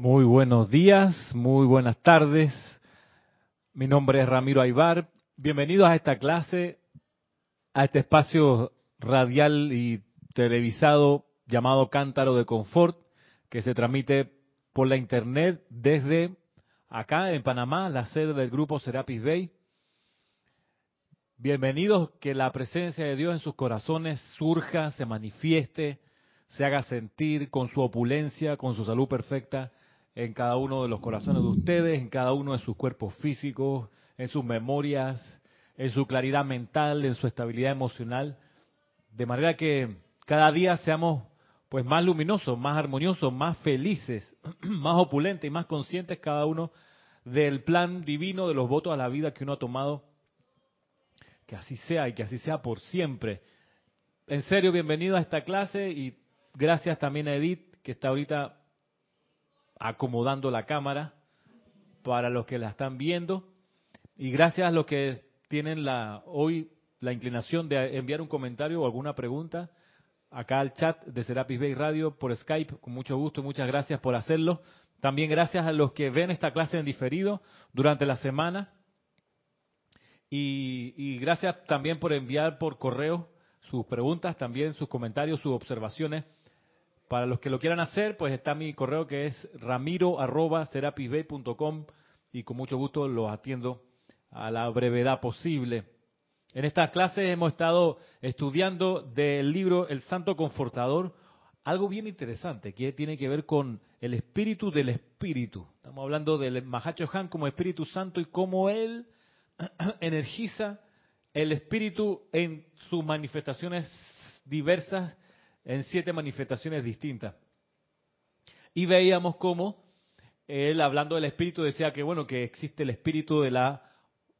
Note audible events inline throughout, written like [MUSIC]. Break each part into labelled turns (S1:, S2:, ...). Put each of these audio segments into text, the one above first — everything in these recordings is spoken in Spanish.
S1: Muy buenos días, muy buenas tardes. Mi nombre es Ramiro Aybar. Bienvenidos a esta clase, a este espacio radial y televisado llamado Cántaro de Confort, que se transmite por la internet desde acá en Panamá, la sede del grupo Serapis Bay. Bienvenidos, que la presencia de Dios en sus corazones surja, se manifieste, se haga sentir con su opulencia, con su salud perfecta en cada uno de los corazones de ustedes, en cada uno de sus cuerpos físicos, en sus memorias, en su claridad mental, en su estabilidad emocional, de manera que cada día seamos pues más luminosos, más armoniosos, más felices, [CLEARS THROAT] más opulentes y más conscientes cada uno del plan divino de los votos a la vida que uno ha tomado. Que así sea y que así sea por siempre. En serio, bienvenido a esta clase y gracias también a Edith que está ahorita acomodando la cámara para los que la están viendo. Y gracias a los que tienen la hoy la inclinación de enviar un comentario o alguna pregunta acá al chat de Serapis Bay Radio por Skype, con mucho gusto, muchas gracias por hacerlo. También gracias a los que ven esta clase en diferido durante la semana. Y, y gracias también por enviar por correo sus preguntas, también sus comentarios, sus observaciones para los que lo quieran hacer, pues está mi correo que es ramiro.serapisbay.com y con mucho gusto los atiendo a la brevedad posible. En estas clases hemos estado estudiando del libro El Santo Confortador, algo bien interesante que tiene que ver con el espíritu del espíritu. Estamos hablando del Mahacho Han como Espíritu Santo y cómo él [CLEARS THROAT] energiza el espíritu en sus manifestaciones diversas en siete manifestaciones distintas. Y veíamos cómo él, hablando del espíritu, decía que, bueno, que existe el espíritu de la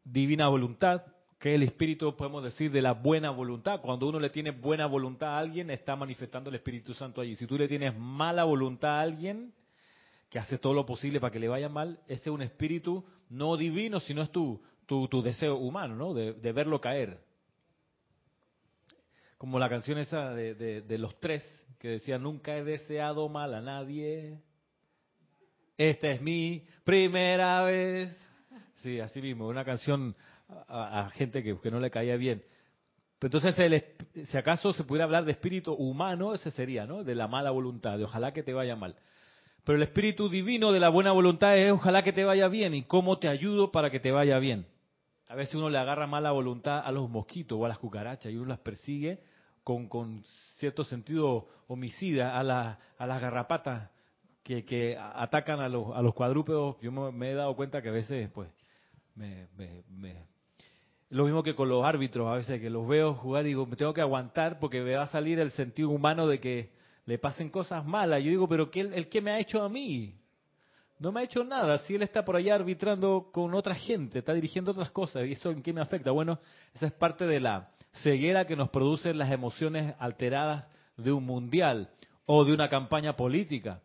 S1: divina voluntad, que el espíritu, podemos decir, de la buena voluntad. Cuando uno le tiene buena voluntad a alguien, está manifestando el Espíritu Santo allí. Si tú le tienes mala voluntad a alguien, que hace todo lo posible para que le vaya mal, ese es un espíritu no divino, sino es tu, tu, deseo humano, ¿no? de verlo caer como la canción esa de, los tres, que decía, nunca he deseado mal a nadie, esta es mi primera vez. Sí, así mismo, una canción a, gente que, no le caía bien. entonces, si acaso se pudiera hablar de espíritu humano, ese sería, ¿no? De la mala voluntad, de ojalá que te vaya mal. Pero el espíritu divino de la buena voluntad es ojalá que te vaya bien y cómo te ayudo para que te vaya bien. A veces uno le agarra mala voluntad a los mosquitos o a las cucarachas y uno las persigue con, cierto sentido homicida a, a las garrapatas que, atacan a los, a los cuadrúpedos. Yo me, he dado cuenta que a veces, pues, me, lo mismo que con los árbitros, a veces que los veo jugar y digo, me tengo que aguantar porque me va a salir el sentido humano de que le pasen cosas malas. Yo digo, pero ¿qué, ¿el qué me ha hecho a mí? No me ha hecho nada. Si él está por allá arbitrando con otra gente, está dirigiendo otras cosas, ¿y eso en qué me afecta? Bueno, esa es parte de la ceguera que nos producen las emociones alteradas de un mundial o de una campaña política.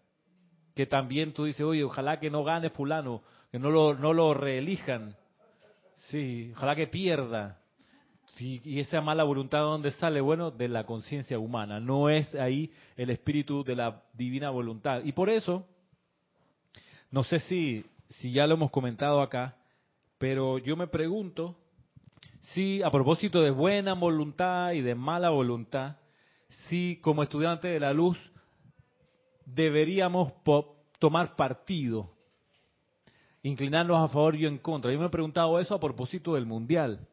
S1: Que también tú dices, oye, ojalá que no gane fulano, que no lo, no lo reelijan. Sí, ojalá que pierda. y esa mala voluntad, ¿de dónde sale? Bueno, de la conciencia humana. No es ahí el espíritu de la divina voluntad. Y por eso, no sé si, si ya lo hemos comentado acá, pero yo me pregunto si a propósito de buena voluntad y de mala voluntad, si como estudiante de la luz deberíamos tomar partido, inclinarnos a favor y en contra. Yo me he preguntado eso a propósito del Mundial.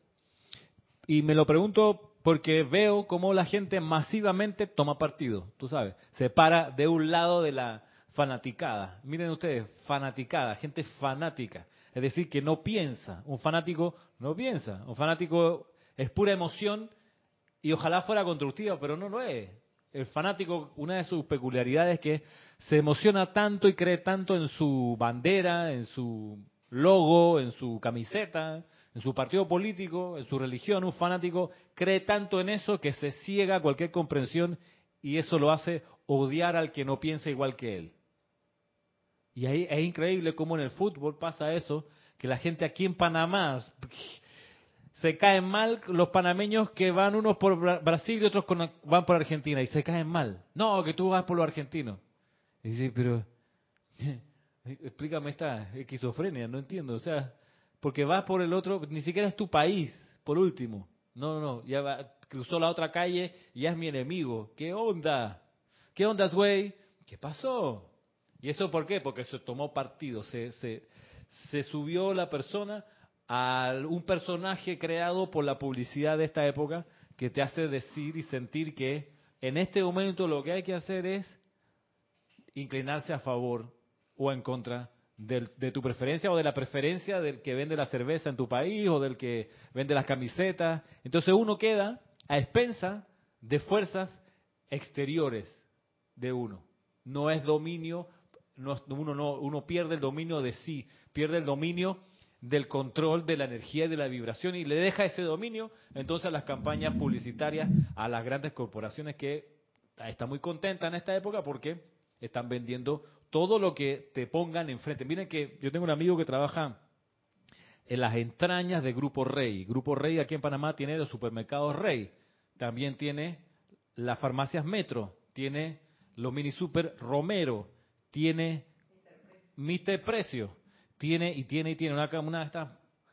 S1: Y me lo pregunto porque veo cómo la gente masivamente toma partido, tú sabes, se para de un lado de la fanaticada. Miren ustedes, fanaticada, gente fanática. Es decir, que no piensa. Un fanático no piensa. Un fanático es pura emoción y ojalá fuera constructiva, pero no lo es. El fanático, una de sus peculiaridades es que se emociona tanto y cree tanto en su bandera, en su logo, en su camiseta, en su partido político, en su religión. Un fanático cree tanto en eso que se ciega cualquier comprensión y eso lo hace odiar al que no piensa igual que él. Y ahí es increíble cómo en el fútbol pasa eso, que la gente aquí en Panamá se caen mal los panameños que van unos por Brasil y otros van por Argentina y se caen mal. No, que tú vas por los argentinos. Y dice, pero [LAUGHS] Explícame esta esquizofrenia, no entiendo. O sea, porque vas por el otro, ni siquiera es tu país, por último. No, no, no, ya va, cruzó la otra calle y ya es mi enemigo. ¿Qué onda? ¿Qué onda, güey? ¿Qué pasó? ¿Y eso por qué? Porque se tomó partido, se, se, subió la persona a un personaje creado por la publicidad de esta época que te hace decir y sentir que en este momento lo que hay que hacer es inclinarse a favor o en contra de tu preferencia o de la preferencia del que vende la cerveza en tu país o del que vende las camisetas. Entonces uno queda a expensa de fuerzas exteriores de uno. No es dominio, uno, no, uno pierde el dominio de sí, pierde el dominio del control de la energía y de la vibración y le deja ese dominio entonces a las campañas publicitarias, a las grandes corporaciones que están muy contentas en esta época porque están vendiendo todo lo que te pongan enfrente. Miren que yo tengo un amigo que trabaja en las entrañas de Grupo Rey. Grupo Rey aquí en Panamá tiene los supermercados Rey. También tiene las farmacias Metro. Tiene los mini super Romero. Tiene Mister Precio. Tiene y tiene y tiene una, una de estas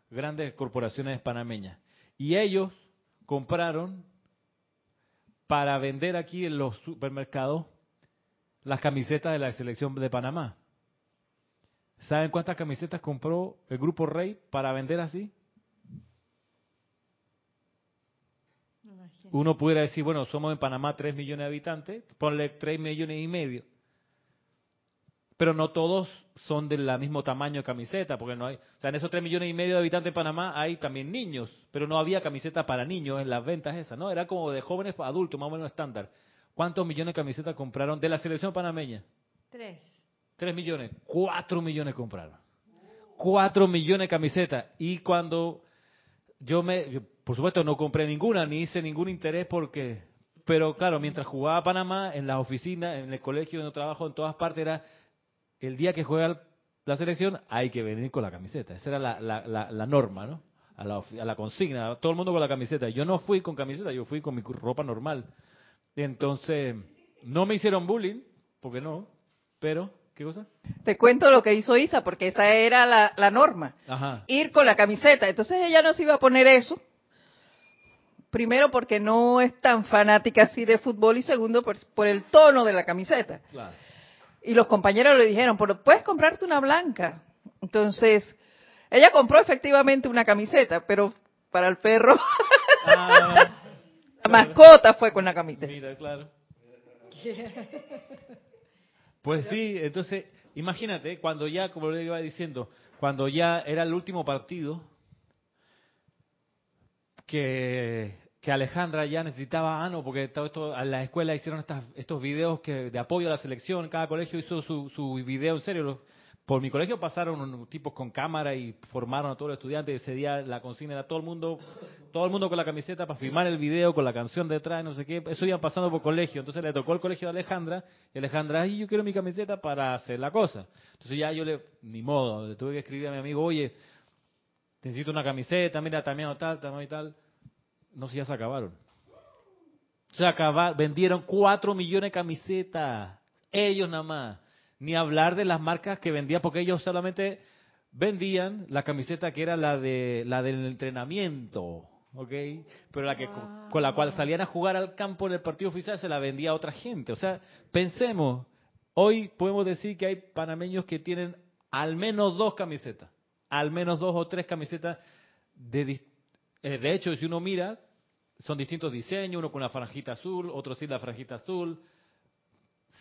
S1: grandes corporaciones panameñas. Y ellos compraron para vender aquí en los supermercados las camisetas de la selección de Panamá. ¿Saben cuántas camisetas compró el grupo Rey para vender así? Uno pudiera decir, bueno, somos en Panamá 3 millones de habitantes, ponle 3 millones y medio. Pero no todos son del mismo tamaño de camiseta, porque no hay, o sea, en esos 3 millones y medio de habitantes de Panamá hay también niños, pero no había camiseta para niños en las ventas esas, ¿no? Era como de jóvenes adultos, más o menos estándar. ¿Cuántos millones de camisetas compraron de la selección panameña?
S2: Tres.
S1: Tres millones. Cuatro millones compraron. Cuatro millones de camisetas. Y cuando yo me, por supuesto no compré ninguna, ni hice ningún interés porque, pero claro, mientras jugaba Panamá, en las oficinas, en el colegio donde trabajo, en todas partes era, el día que juega la selección hay que venir con la camiseta. Esa era la, la, la, norma, ¿no? A la, a la consigna, todo el mundo con la camiseta. Yo no fui con camiseta, yo fui con mi ropa normal. Entonces, no me hicieron bullying, porque no, pero, ¿qué cosa?
S2: Te cuento lo que hizo Isa, porque esa era la, norma. Ir con la camiseta. Entonces ella no se iba a poner eso. Primero porque no es tan fanática así de fútbol y segundo por, el tono de la camiseta. Y los compañeros le dijeron, pero puedes comprarte una blanca. Entonces, ella compró efectivamente una camiseta, pero para el perro [LAUGHS] ah, mascota fue con la camiseta.
S1: Mira, claro. [LAUGHS] Pues sí, entonces, imagínate, cuando ya, como le iba diciendo, cuando ya era el último partido, que, que Alejandra ya necesitaba, ah, porque todo esto, a la escuela hicieron estas, estos videos que, de apoyo a la selección, cada colegio hizo su, su video, en serio, por mi colegio pasaron tipos con cámara y formaron a todos los estudiantes. Ese día la consigna era todo el mundo, todo el mundo con la camiseta para filmar el video con la canción detrás, no sé qué. Eso iban pasando por colegio. Entonces le tocó el colegio de Alejandra y Alejandra, ay, yo quiero mi camiseta para hacer la cosa. Entonces ya yo le, ni modo, le tuve que escribir a mi amigo, oye, necesito una camiseta, mira, también tal, tal y tal. No sé, ya se acabaron. Se acabaron, vendieron cuatro millones de camisetas. Ellos nada más ni hablar de las marcas que vendían, porque ellos solamente vendían la camiseta que era la de la del entrenamiento, ¿ok? Pero la que con, la cual salían a jugar al campo en el partido oficial se la vendía a otra gente. O sea, pensemos, hoy podemos decir que hay panameños que tienen al menos dos camisetas, al menos dos o tres camisetas de eh, de hecho, si uno mira, son distintos diseños, uno con la franjita azul, otro sin la franjita azul,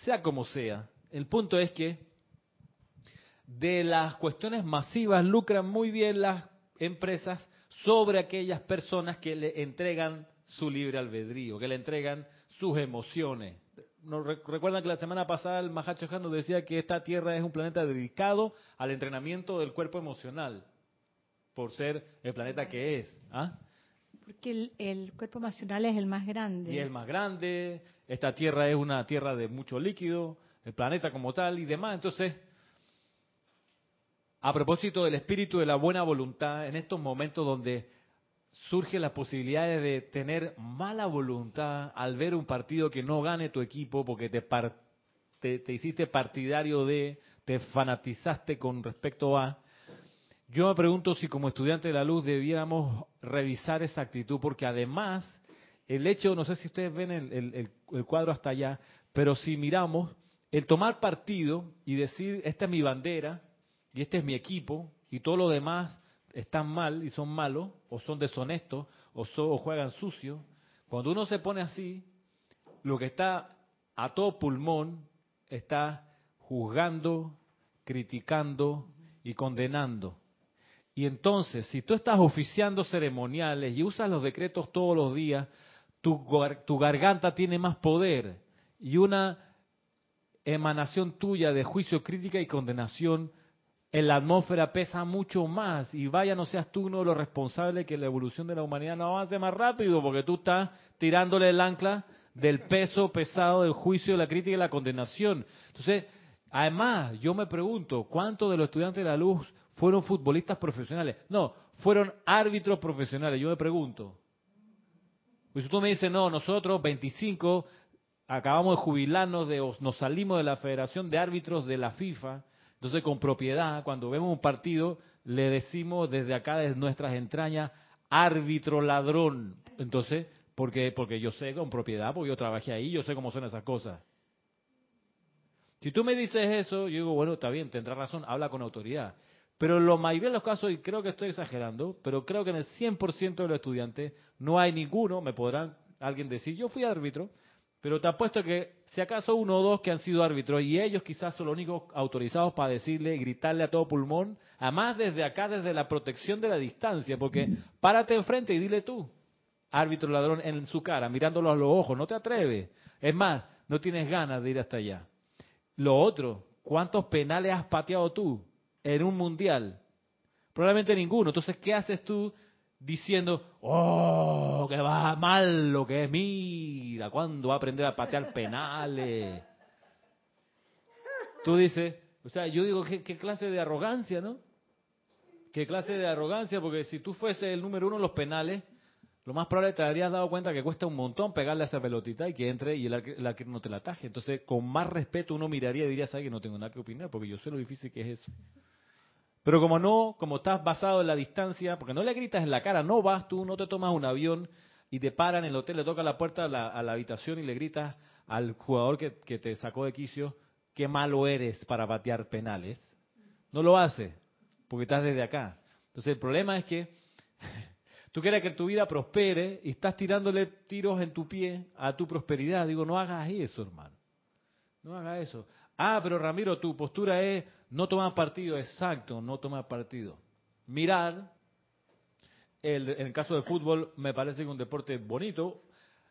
S1: sea como sea, el punto es que de las cuestiones masivas lucran muy bien las empresas sobre aquellas personas que le entregan su libre albedrío, que le entregan sus emociones. Nos recuerdan que la semana pasada el Mahacho nos decía que esta Tierra es un planeta dedicado al entrenamiento del cuerpo emocional, por ser el planeta que es. ¿ah?
S3: Porque el, cuerpo emocional es el más grande.
S1: Y el más grande, esta Tierra es una Tierra de mucho líquido, el planeta como tal y demás. Entonces, a propósito del espíritu de la buena voluntad, en estos momentos donde surge la posibilidad de tener mala voluntad al ver un partido que no gane tu equipo porque te, te, hiciste partidario de, te fanatizaste con respecto a, yo me pregunto si como estudiante de la luz debiéramos revisar esa actitud, porque además el hecho, no sé si ustedes ven el, el, cuadro hasta allá, pero si miramos, el tomar partido y decir, esta es mi bandera y este es mi equipo y todo lo demás están mal y son malos o son deshonestos o, o juegan sucio, cuando uno se pone así, lo que está a todo pulmón está juzgando, criticando y condenando. Y entonces, si tú estás oficiando ceremoniales y usas los decretos todos los días, tu, garganta tiene más poder y una emanación tuya de juicio, crítica y condenación en la atmósfera pesa mucho más y vaya no seas tú uno de los responsables que la evolución de la humanidad no avance más rápido porque tú estás tirándole el ancla del peso pesado del juicio, la crítica y la condenación. Entonces, además, yo me pregunto, ¿cuántos de los estudiantes de la luz fueron futbolistas profesionales. No, fueron árbitros profesionales. Yo me pregunto. Pues si tú me dices, no, nosotros 25 acabamos de jubilarnos, de, nos salimos de la Federación de Árbitros de la FIFA, entonces con propiedad, cuando vemos un partido, le decimos desde acá, desde nuestras entrañas, árbitro ladrón. Entonces, porque porque yo sé con propiedad, porque yo trabajé ahí, yo sé cómo son esas cosas. Si tú me dices eso, yo digo, bueno, está bien, tendrá razón, habla con autoridad. Pero en la mayoría de los casos, y creo que estoy exagerando, pero creo que en el 100% de los estudiantes no hay ninguno, me podrán alguien decir, yo fui árbitro, pero te apuesto que si acaso uno o dos que han sido árbitros y ellos quizás son los únicos autorizados para decirle y gritarle a todo pulmón, además desde acá, desde la protección de la distancia, porque párate enfrente y dile tú, árbitro ladrón en su cara, mirándolo a los ojos, no te atreves. Es más, no tienes ganas de ir hasta allá. Lo otro, ¿cuántos penales has pateado tú? En un mundial? Probablemente ninguno. Entonces, ¿qué haces tú diciendo, oh, que va mal lo que es, mira, ¿cuándo va a aprender a patear [LAUGHS] penales? Tú dices, o sea, yo digo, ¿qué, clase de arrogancia, no? ¿Qué clase de arrogancia? Porque si tú fuese el número uno en los penales, lo más probable te habrías dado cuenta que cuesta un montón pegarle a esa pelotita y que entre y el arquero no te la ataje. Entonces, con más respeto uno miraría y diría, ¿sabes que no tengo nada que opinar? Porque yo sé lo difícil que es eso. Pero como no, como estás basado en la distancia, porque no le gritas en la cara, no vas tú, no te tomas un avión y te paran en el hotel, le toca la puerta a la, habitación y le gritas al jugador que, te sacó de quicio, qué malo eres para batear penales. No lo hace, porque estás desde acá. Entonces el problema es que [LAUGHS] tú quieres que tu vida prospere y estás tirándole tiros en tu pie a tu prosperidad. Digo, no hagas eso, hermano. No hagas eso. Ah, pero Ramiro, tu postura es no tomar partido, exacto, no tomar partido. Mirar, el, en el caso del fútbol me parece que un deporte bonito,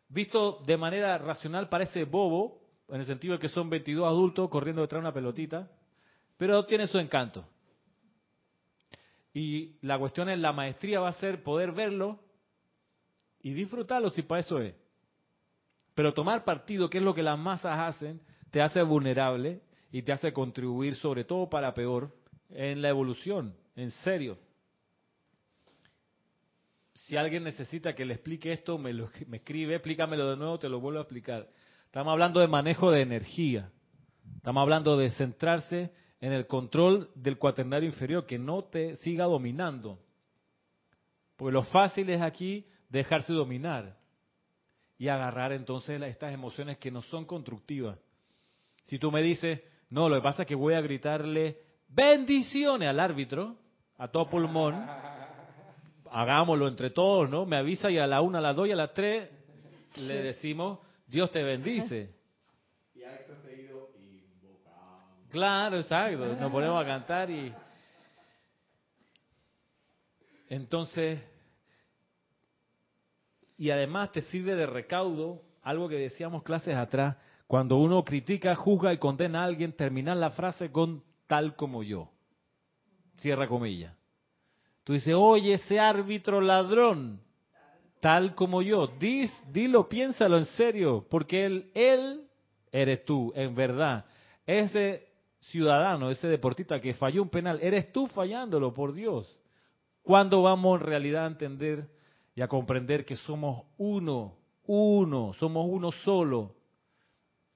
S1: visto de manera racional parece bobo, en el sentido de que son 22 adultos corriendo detrás de una pelotita, pero tiene su encanto. Y la cuestión es, la maestría va a ser poder verlo y disfrutarlo si para eso es. Pero tomar partido, que es lo que las masas hacen, te hace vulnerable y te hace contribuir, sobre todo para peor, en la evolución, en serio. Si alguien necesita que le explique esto, me, lo, escribe, explícamelo de nuevo, te lo vuelvo a explicar. Estamos hablando de manejo de energía. Estamos hablando de centrarse en el control del cuaternario inferior, que no te siga dominando. Porque lo fácil es aquí dejarse dominar y agarrar entonces estas emociones que no son constructivas. Si tú me dices, no, lo que pasa es que voy a gritarle bendiciones al árbitro, a todo pulmón. Hagámoslo entre todos, ¿no? Me avisa y a la una, a las dos y a las tres le decimos, Dios te bendice. Y seguido Claro, exacto. Nos ponemos a cantar y... Entonces, y además te sirve de recaudo, algo que decíamos clases atrás, cuando uno critica, juzga y condena a alguien, terminar la frase con tal como yo. Cierra comillas. Tú dices, oye, ese árbitro ladrón, tal como yo. Dis, dilo, piénsalo en serio, porque él, él eres tú, en verdad. Ese ciudadano, ese deportista que falló un penal, eres tú fallándolo, por Dios. ¿Cuándo vamos en realidad a entender y a comprender que somos uno, uno, somos uno solo?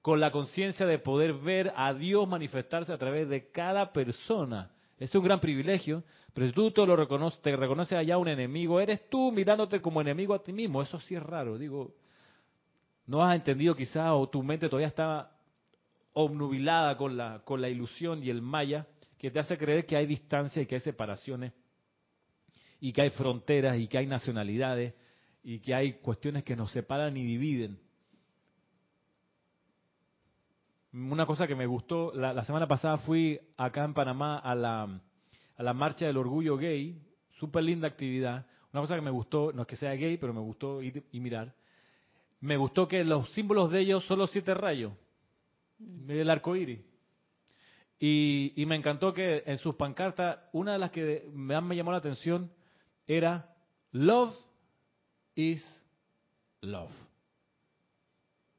S1: Con la conciencia de poder ver a Dios manifestarse a través de cada persona. Es un gran privilegio, pero si tú te lo reconoces, te reconoces allá un enemigo, eres tú mirándote como enemigo a ti mismo. Eso sí es raro. Digo, no has entendido quizá o tu mente todavía está obnubilada con la, con la ilusión y el maya que te hace creer que hay distancia y que hay separaciones y que hay fronteras y que hay nacionalidades y que hay cuestiones que nos separan y dividen. Una cosa que me gustó, la, semana pasada fui acá en Panamá a la, a la marcha del orgullo gay, súper linda actividad. Una cosa que me gustó, no es que sea gay, pero me gustó ir y mirar. Me gustó que los símbolos de ellos son los siete rayos, mm. el arco iris. Y, y, me encantó que en sus pancartas, una de las que me, me llamó la atención era Love is love.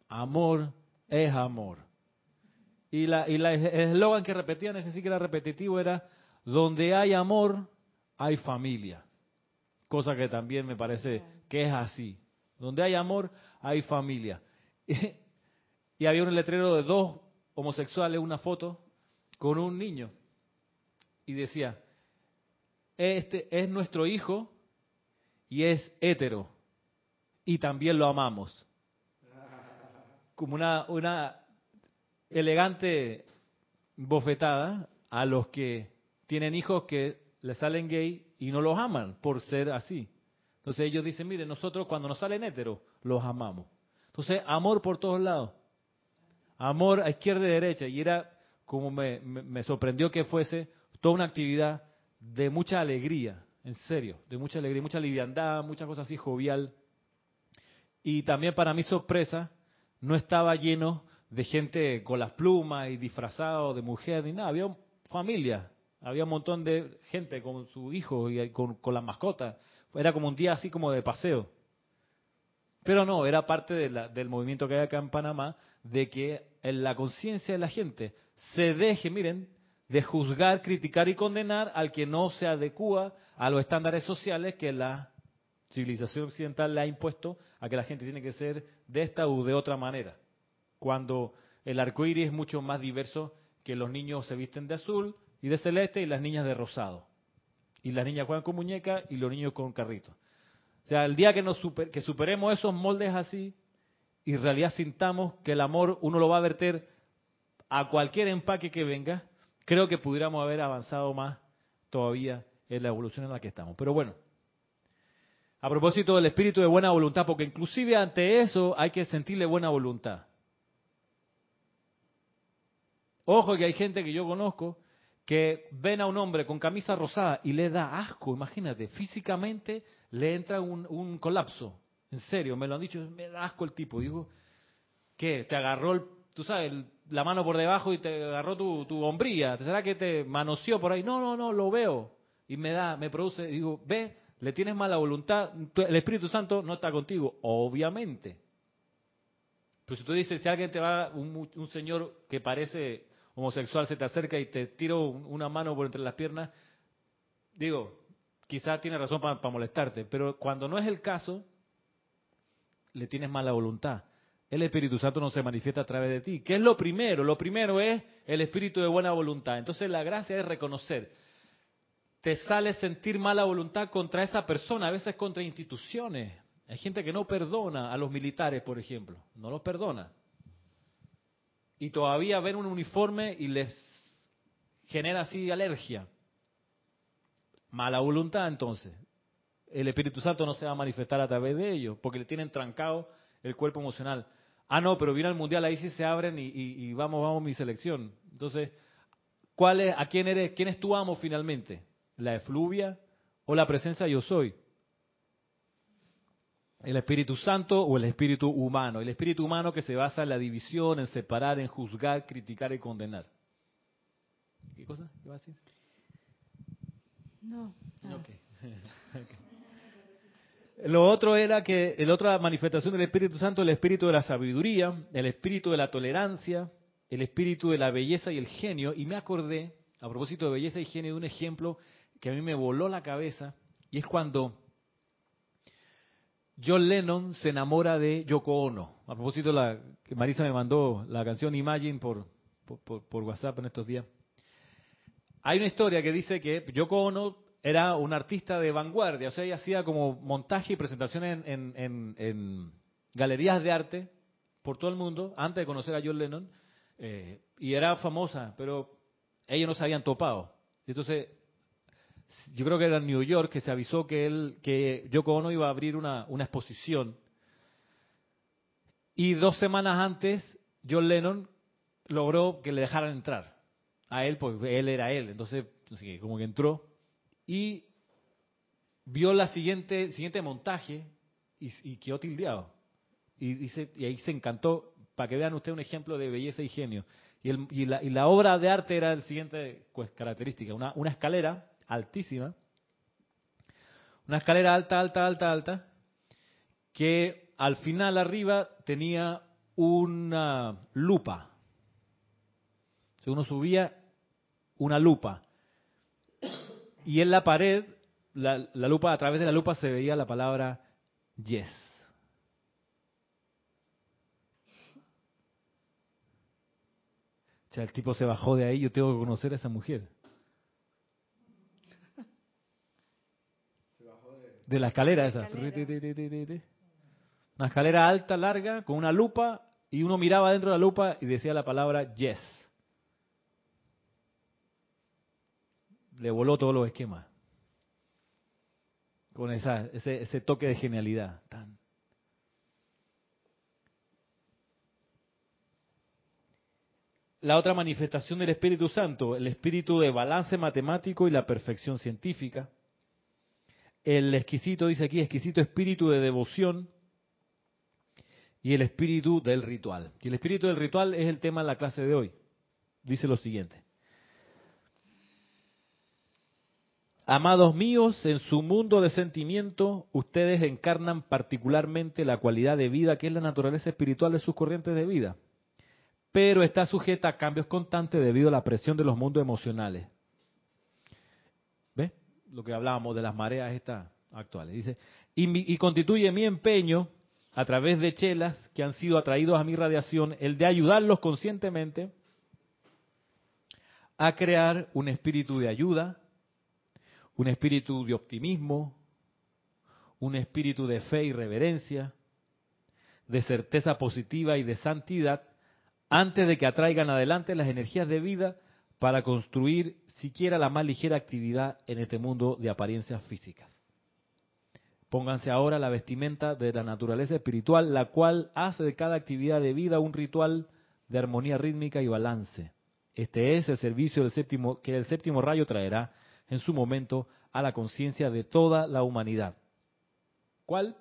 S1: Amor es amor. Y, la, y la, el eslogan que repetían, ese sí que era repetitivo, era donde hay amor, hay familia. Cosa que también me parece que es así. Donde hay amor, hay familia. [LAUGHS] Y, había un letrero de dos homosexuales, una foto, con un niño. Y decía, este es nuestro hijo y es hétero. Y también lo amamos. [LAUGHS] Como una, una elegante bofetada a los que tienen hijos que le salen gay y no los aman por ser así. Entonces ellos dicen, mire, nosotros cuando nos salen héteros, los amamos. Entonces, amor por todos lados. Amor a izquierda y derecha. Y era como me, me, sorprendió que fuese toda una actividad de mucha alegría, en serio, de mucha alegría, mucha liviandad, muchas cosas así jovial. Y también para mi sorpresa, no estaba lleno de gente con las plumas y disfrazado de mujer ni nada, había familia, había un montón de gente con su hijo y con, las mascotas. Era como un día así como de paseo. Pero no, era parte del movimiento que hay acá en Panamá, de que en la conciencia de la gente se deje, miren, de juzgar, criticar y condenar al que no se adecua a los estándares sociales que la civilización occidental le ha impuesto a que la gente tiene que ser de esta u de otra manera. Cuando el arco iris es mucho más diverso que los niños se visten de azul y de celeste y las niñas de rosado. Y las niñas juegan con muñecas y los niños con carritos. O sea, el día que, nos que superemos esos moldes así y en realidad sintamos que el amor uno lo va a verter a cualquier empaque que venga, creo que pudiéramos haber avanzado más todavía en la evolución en la que estamos. Pero bueno, a propósito del espíritu de buena voluntad, porque inclusive ante eso hay que sentirle buena voluntad. Ojo que hay gente que yo conozco que ven a un hombre con camisa rosada y le da asco, imagínate, físicamente le entra un, colapso. En serio, me lo han dicho, me da asco el tipo. Digo, ¿qué? Te agarró, el, tú sabes, la mano por debajo y te agarró tu, tu hombría. ¿Será que te manoseó por ahí? No, no, no, lo veo. Y me da, me produce, digo, ve, le tienes mala voluntad, el Espíritu Santo no está contigo, obviamente. Pero si tú dices, si alguien te va, un, un señor que parece homosexual se te acerca y te tira una mano por entre las piernas, digo, quizás tiene razón para molestarte, pero cuando no es el caso, le tienes mala voluntad. El Espíritu Santo no se manifiesta a través de ti. ¿Qué es lo primero? Lo primero es el Espíritu de buena voluntad. Entonces la gracia es reconocer. Te sale sentir mala voluntad contra esa persona, a veces contra instituciones. Hay gente que no perdona a los militares, por ejemplo. No los perdona. Y todavía ven un uniforme y les genera así alergia. Mala voluntad entonces. El Espíritu Santo no se va a manifestar a través de ellos, porque le tienen trancado el cuerpo emocional. Ah, no, pero viene el mundial, ahí sí se abren y, vamos, vamos mi selección. Entonces, ¿cuál es, ¿a quién eres, quién es tu amo finalmente? ¿La efluvia o la presencia yo soy? ¿El Espíritu Santo o el Espíritu humano? El Espíritu humano que se basa en la división, en separar, en juzgar, criticar y condenar. ¿Qué cosa? ¿Qué va a decir?
S3: No. [LAUGHS]
S1: Lo otro era que la otra manifestación del Espíritu Santo, el espíritu de la sabiduría, el espíritu de la tolerancia, el espíritu de la belleza y el genio. Y me acordé, a propósito de belleza y genio, de un ejemplo que a mí me voló la cabeza, y es cuando John Lennon se enamora de Yoko Ono. A propósito, la, que Marisa me mandó la canción Imagine por, WhatsApp en estos días. Hay una historia que dice que Yoko Ono era un artista de vanguardia, o sea, ella hacía como montaje y presentaciones en, galerías de arte por todo el mundo antes de conocer a John Lennon, eh, y era famosa, pero ellos no se habían topado. Entonces, yo creo que era en New York que se avisó que él, que Yoko Ono iba a abrir una, exposición. Y dos semanas antes, John Lennon logró que le dejaran entrar a él, porque él era él. Entonces, como que entró y vio la siguiente siguiente montaje y, quedó tildeado. Y, y ahí se encantó, para que vean ustedes un ejemplo de belleza y genio. Y, el, y, la, y la obra de arte era el siguiente pues, característica, una escalera altísima, una escalera alta, alta, alta, alta, que al final arriba tenía una lupa. Si uno subía, una lupa. Y en la pared, la, lupa, a través de la lupa se veía la palabra yes. O sea, el tipo se bajó de ahí, yo tengo que conocer a esa mujer. De la escalera esa. Una escalera alta, larga, con una lupa, y uno miraba dentro de la lupa y decía la palabra yes. Le voló todos los esquemas. Con esa, ese, ese toque de genialidad. Tan. La otra manifestación del Espíritu Santo, el espíritu de balance matemático y la perfección científica el exquisito, dice aquí, exquisito espíritu de devoción y el espíritu del ritual. Y el espíritu del ritual es el tema de la clase de hoy. Dice lo siguiente. Amados míos, en su mundo de sentimiento, ustedes encarnan particularmente la cualidad de vida que es la naturaleza espiritual de sus corrientes de vida, pero está sujeta a cambios constantes debido a la presión de los mundos emocionales lo que hablábamos de las mareas estas actuales. Dice, y, constituye mi empeño a través de chelas que han sido atraídos a mi radiación, el de ayudarlos conscientemente a crear un espíritu de ayuda, un espíritu de optimismo, un espíritu de fe y reverencia, de certeza positiva y de santidad, antes de que atraigan adelante las energías de vida para construir siquiera la más ligera actividad en este mundo de apariencias físicas. Pónganse ahora la vestimenta de la naturaleza espiritual, la cual hace de cada actividad de vida un ritual de armonía rítmica y balance. Este es el servicio del séptimo, que el séptimo rayo traerá en su momento a la conciencia de toda la humanidad. ¿Cuál?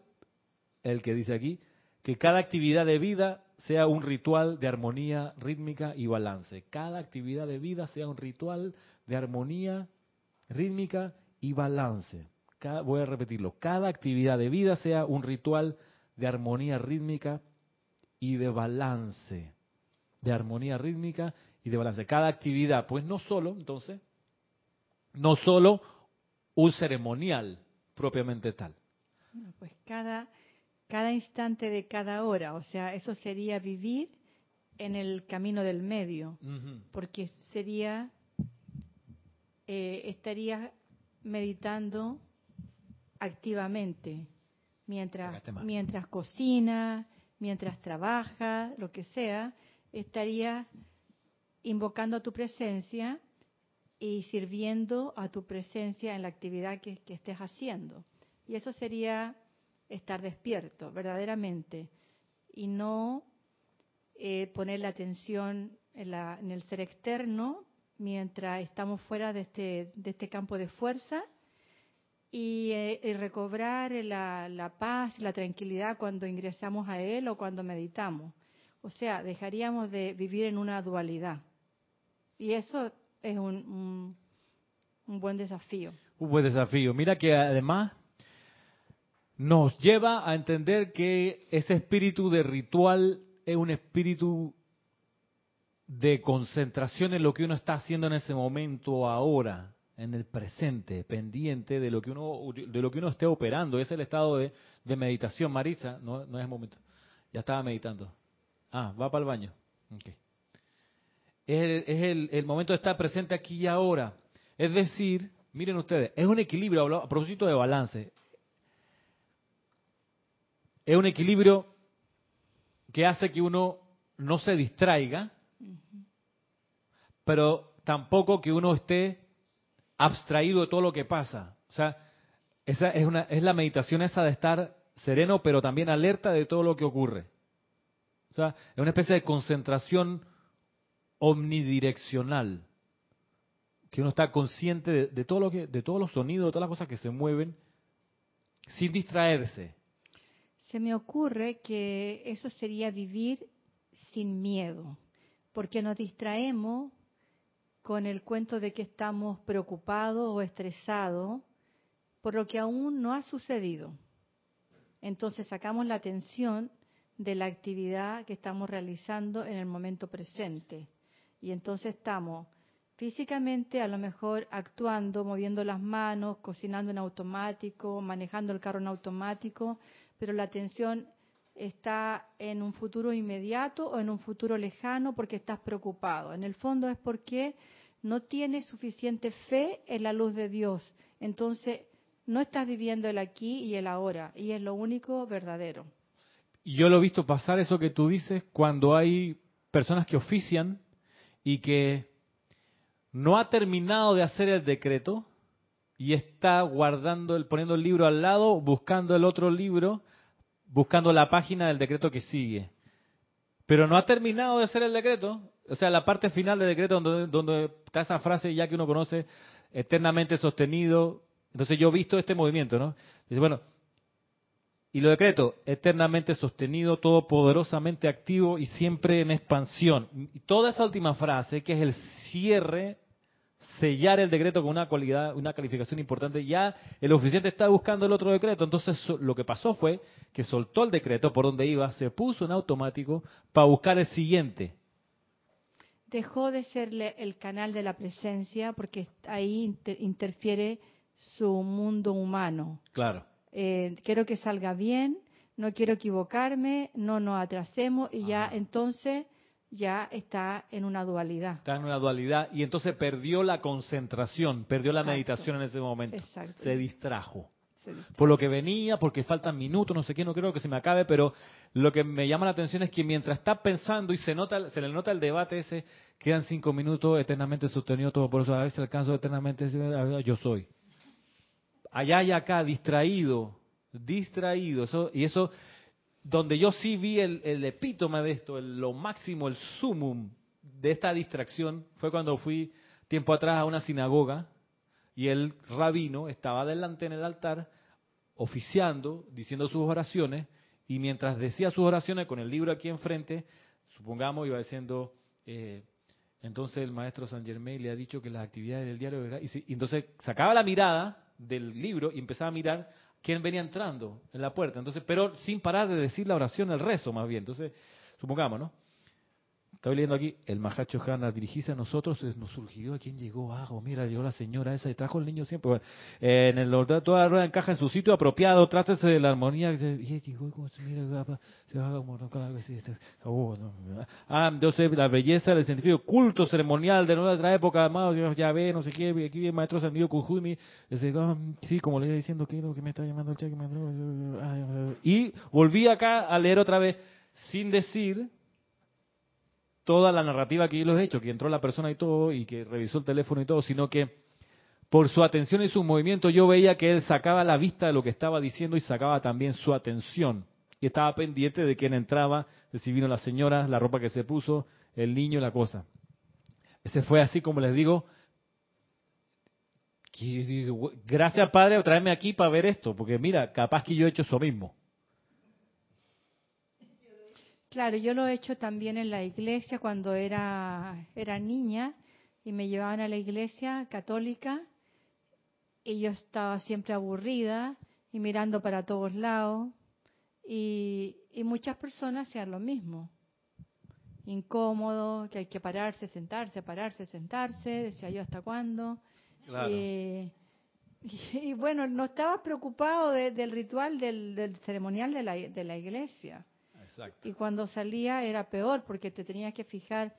S1: El que dice aquí, que cada actividad de vida sea un ritual de armonía rítmica y balance. Cada actividad de vida sea un ritual de armonía rítmica y balance. voy a repetirlo. Cada actividad de vida sea un ritual de armonía rítmica y de balance. De armonía rítmica y de balance. Cada actividad, pues no solo, entonces, no solo un ceremonial propiamente tal.
S3: Pues cada cada instante de cada hora, o sea, eso sería vivir en el camino del medio, porque sería, eh, estaría meditando activamente, mientras, mientras cocina, mientras trabaja, lo que sea, estaría invocando a tu presencia y sirviendo a tu presencia en la actividad que estés haciendo. Y eso sería estar despierto, verdaderamente, y no eh, poner la atención en, el ser externo mientras estamos fuera de este, de este campo de fuerza y, eh, recobrar la, la paz, la tranquilidad cuando ingresamos a él o cuando meditamos. O sea, dejaríamos de vivir en una dualidad. Y eso es un, un buen desafío.
S1: Un buen desafío. Mira que además nos lleva a entender que ese espíritu de ritual es un espíritu de concentración en lo que uno está haciendo en ese momento ahora. en el presente, pendiente de lo que uno de lo que uno esté operando. Es el estado de, meditación, Marisa. No, no es el momento. Ya estaba meditando. Ah, va para el baño. Es, el, momento de estar presente aquí y ahora. Es decir, miren ustedes, es un equilibrio, a propósito de balance. Es un equilibrio que hace que uno no se distraiga, pero tampoco que uno esté abstraído de todo lo que pasa. O sea, esa es, una, es la meditación esa de estar sereno, pero también alerta de todo lo que ocurre. O sea, es una especie de concentración omnidireccional, que uno está consciente de, todo lo que, de todos los sonidos, de todas las cosas que se mueven, sin distraerse.
S3: Se me ocurre que eso sería vivir sin miedo, porque nos distraemos con el cuento de que estamos preocupados o estresados por lo que aún no ha sucedido. Entonces sacamos la atención de la actividad que estamos realizando en el momento presente. Y entonces estamos físicamente a lo mejor actuando, moviendo las manos, cocinando en automático, manejando el carro en automático, pero la atención está en un futuro inmediato o en un futuro lejano porque estás preocupado. En el fondo es porque no tienes suficiente fe en la luz de Dios. Entonces no estás viviendo el aquí y el ahora y es lo único verdadero.
S1: Yo lo he visto pasar eso que tú dices cuando hay personas que ofician y que no ha terminado de hacer el decreto y está guardando, el, poniendo el libro al lado, buscando el otro libro, buscando la página del decreto que sigue. Pero no ha terminado de hacer el decreto, o sea, la parte final del decreto donde, está esa frase ya que uno conoce, eternamente sostenido. Entonces yo he visto este movimiento, ¿no? Dice, bueno, y lo decreto, eternamente sostenido, todopoderosamente activo y siempre en expansión. Y toda esa última frase, que es el cierre, sellar el decreto con una cualidad, una calificación importante, ya el oficiante está buscando el otro decreto. Entonces lo que pasó fue que soltó el decreto por donde iba, se puso en automático para buscar el siguiente.
S3: Dejó de serle el canal de la presencia porque ahí interfiere su mundo humano.
S1: Claro
S3: eh, quiero que salga bien, no quiero equivocarme, no nos atrasemos y ya entonces ya está en una dualidad.
S1: Está en una dualidad y entonces perdió la concentración, perdió la meditación en ese momento. Se distrajo. Por lo que venía, porque faltan minutos, no sé qué, no creo que se me acabe, pero lo que me llama la atención es que mientras está pensando y se nota, se le nota el debate ese, quedan cinco minutos eternamente sostenido todo, por eso a veces alcanzo eternamente, yo soy allá y acá, distraído, distraído. Eso, y eso, donde yo sí vi el, epítome de esto, lo máximo, el sumum de esta distracción, fue cuando fui tiempo atrás a una sinagoga y el rabino estaba delante en el altar oficiando, diciendo sus oraciones, y mientras decía sus oraciones con el libro aquí enfrente, supongamos iba diciendo, eh, entonces el maestro San Germain le ha dicho que las actividades del diario, y, y entonces sacaba la mirada del libro y empezaba a mirar quién venía entrando en la puerta. Entonces, pero sin parar de decir la oración, el rezo más bien. Entonces, supongamos, ¿no? Estoy leyendo aquí, el Mahacho Hanna dirigirse a nosotros, nos surgió a quién llegó, ah, oh, mira, llegó la señora esa y trajo el niño siempre. en el toda la rueda encaja en su sitio apropiado, trátese de la armonía. Ah, entonces la belleza del científico culto ceremonial de nuestra época, amados, ya ve, no sé qué, aquí el maestro Sandio Kujumi, ah, sí, como le iba diciendo, ¿qué es lo que me está llamando el cheque? Y volví acá a leer otra vez, sin decir toda la narrativa que yo les he hecho, que entró la persona y todo, y que revisó el teléfono y todo, sino que por su atención y su movimiento yo veía que él sacaba la vista de lo que estaba diciendo y sacaba también su atención. Y estaba pendiente de quién entraba, de si vino la señora, la ropa que se puso, el niño, la cosa. Ese fue así como les digo, gracias Padre por traerme aquí para ver esto, porque mira, capaz que yo he hecho eso mismo.
S3: Claro, yo lo he hecho también en la iglesia cuando era, era niña y me llevaban a la iglesia católica y yo estaba siempre aburrida y mirando para todos lados y, y muchas personas hacían lo mismo. Incómodo, que hay que pararse, sentarse, pararse, sentarse, decía yo hasta cuándo. [LAUGHS] y, bueno, no estabas preocupado del ritual del, ceremonial de la, de la iglesia. Exacto. Y cuando salía era peor porque te tenías que fijar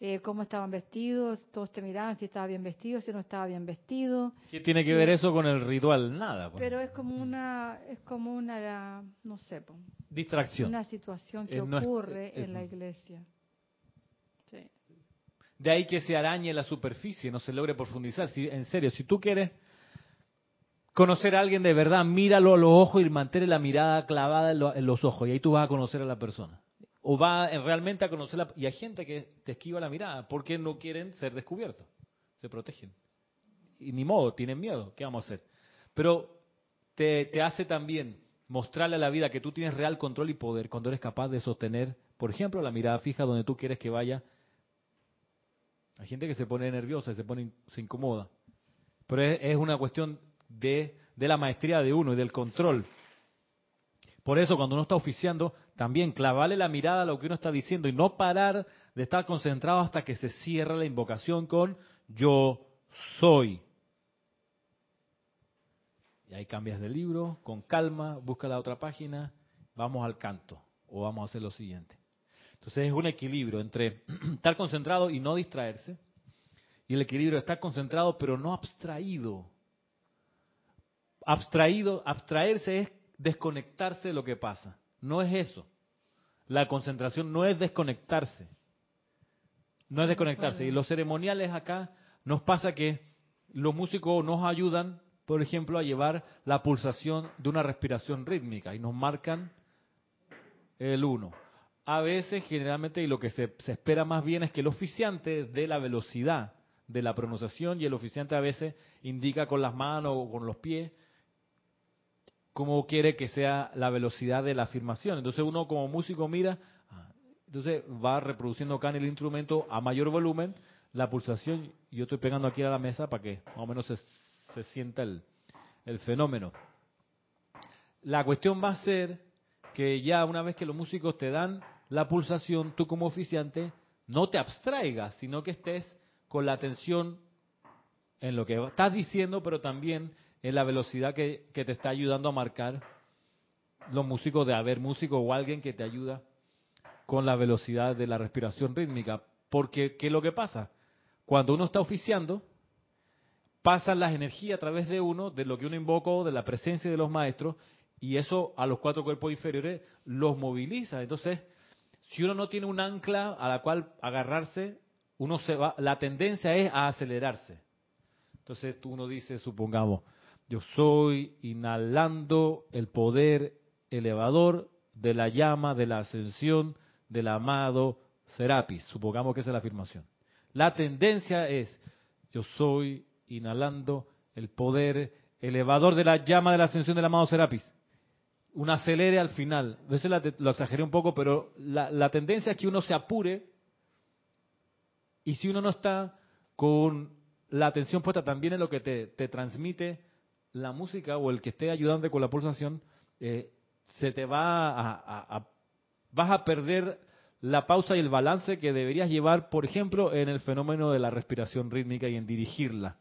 S3: eh, cómo estaban vestidos, todos te miraban si estaba bien vestido, si no estaba bien vestido.
S1: ¿Qué tiene que ver eso con el ritual? Nada.
S3: Pues. Pero es como una, es como una, no sé,
S1: distracción.
S3: Una situación que ocurre en la iglesia.
S1: De ahí que se arañe la superficie, no se logre profundizar. Si, en serio, si tú quieres conocer a alguien de verdad, míralo a los ojos y mantén la mirada clavada en, los ojos y ahí tú vas a conocer a la persona. O va realmente a conocerla. Y hay gente que te esquiva la mirada porque no quieren ser descubiertos. Se protegen. Y ni modo, tienen miedo. ¿Qué vamos a hacer? Pero te, te hace también mostrarle a la vida que tú tienes real control y poder cuando eres capaz de sostener, por ejemplo, la mirada fija donde tú quieres que vaya. Hay gente que se pone nerviosa, se pone, se incomoda. Pero es una cuestión de, la maestría de uno y del control. Por eso cuando uno está oficiando, también clavarle la mirada a lo que uno está diciendo y no parar de estar concentrado hasta que se cierre la invocación con yo soy. Y ahí cambias de libro, con calma, busca la otra página, vamos al canto o vamos a hacer lo siguiente. Entonces es un equilibrio entre [CLEARS THROAT] estar concentrado y no distraerse, y el equilibrio de estar concentrado pero no abstraído abstraído, abstraerse es desconectarse de lo que pasa. No es eso. La concentración no es desconectarse. No es desconectarse. Y los ceremoniales acá nos pasa que los músicos nos ayudan, por ejemplo, a llevar la pulsación de una respiración rítmica y nos marcan el uno. A veces, generalmente, y lo que se, se espera más bien es que el oficiante dé la velocidad de la pronunciación y el oficiante a veces indica con las manos o con los pies cómo quiere que sea la velocidad de la afirmación. Entonces uno como músico mira, ah, entonces va reproduciendo acá en el instrumento a mayor volumen la pulsación. Yo estoy pegando aquí a la mesa para que más o menos se, se sienta el, el fenómeno. La cuestión va a ser que ya una vez que los músicos te dan la pulsación, tú como oficiante no te abstraigas, sino que estés con la atención en lo que estás diciendo, pero también en la velocidad que, te está ayudando a marcar los músicos de haber músico o alguien que te ayuda con la velocidad de la respiración rítmica. Porque, ¿qué es lo que pasa? Cuando uno está oficiando, pasan las energías a través de uno, de lo que uno invocó, de la presencia de los maestros, y eso a los cuatro cuerpos inferiores los moviliza. Entonces, si uno no tiene un ancla a la cual agarrarse, uno se va, la tendencia es a acelerarse. Entonces, tú uno dice, supongamos, yo soy inhalando el poder elevador de la llama de la ascensión del amado Serapis. Supongamos que esa es la afirmación. La tendencia es, yo soy inhalando el poder elevador de la llama de la ascensión del amado Serapis. Un acelere al final. A veces lo exageré un poco, pero la, tendencia es que uno se apure y si uno no está con la atención puesta también en lo que te, te transmite la música o el que esté ayudando con la pulsación, eh, se te va a, vas a perder la pausa y el balance que deberías llevar, por ejemplo, en el fenómeno de la respiración rítmica y en dirigirla.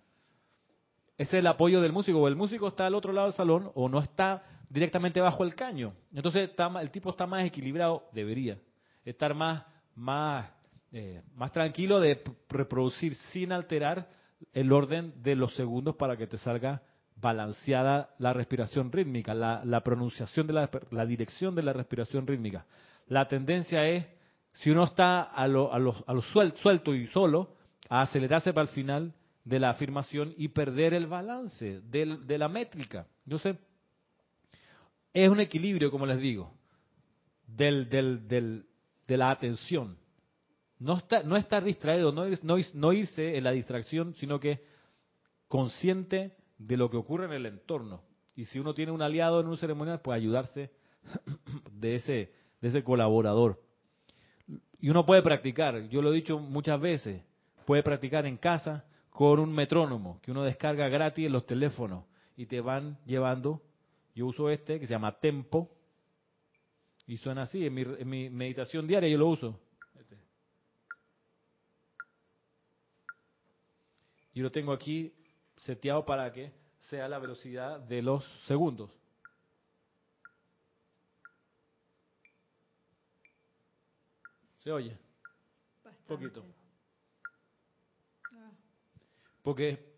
S1: Ese es el apoyo del músico, o el músico está al otro lado del salón o no está directamente bajo el caño. Entonces el tipo está más equilibrado, debería estar más, más, eh, más tranquilo de reproducir sin alterar el orden de los segundos para que te salga balanceada la respiración rítmica, la, pronunciación de la, la, dirección de la respiración rítmica. La tendencia es, si uno está a lo, a a suelto y solo, a acelerarse para el final de la afirmación y perder el balance de la métrica. Entonces, es un equilibrio, como les digo, del, del, de la atención. No, está, no estar distraído, no, no, no irse en la distracción, sino que consciente de lo que ocurre en el entorno. Y si uno tiene un aliado en un ceremonial, pues ayudarse [CLEARS THROAT] de ese, de ese colaborador. Y uno puede practicar, yo lo he dicho muchas veces, puede practicar en casa con un metrónomo que uno descarga gratis en los teléfonos y te van llevando. Yo uso este que se llama Tempo y suena así, en mi, en mi meditación diaria yo lo uso. Este. Y lo tengo aquí seteado para que sea la velocidad de los segundos. ¿Se oye? Un poquito. Porque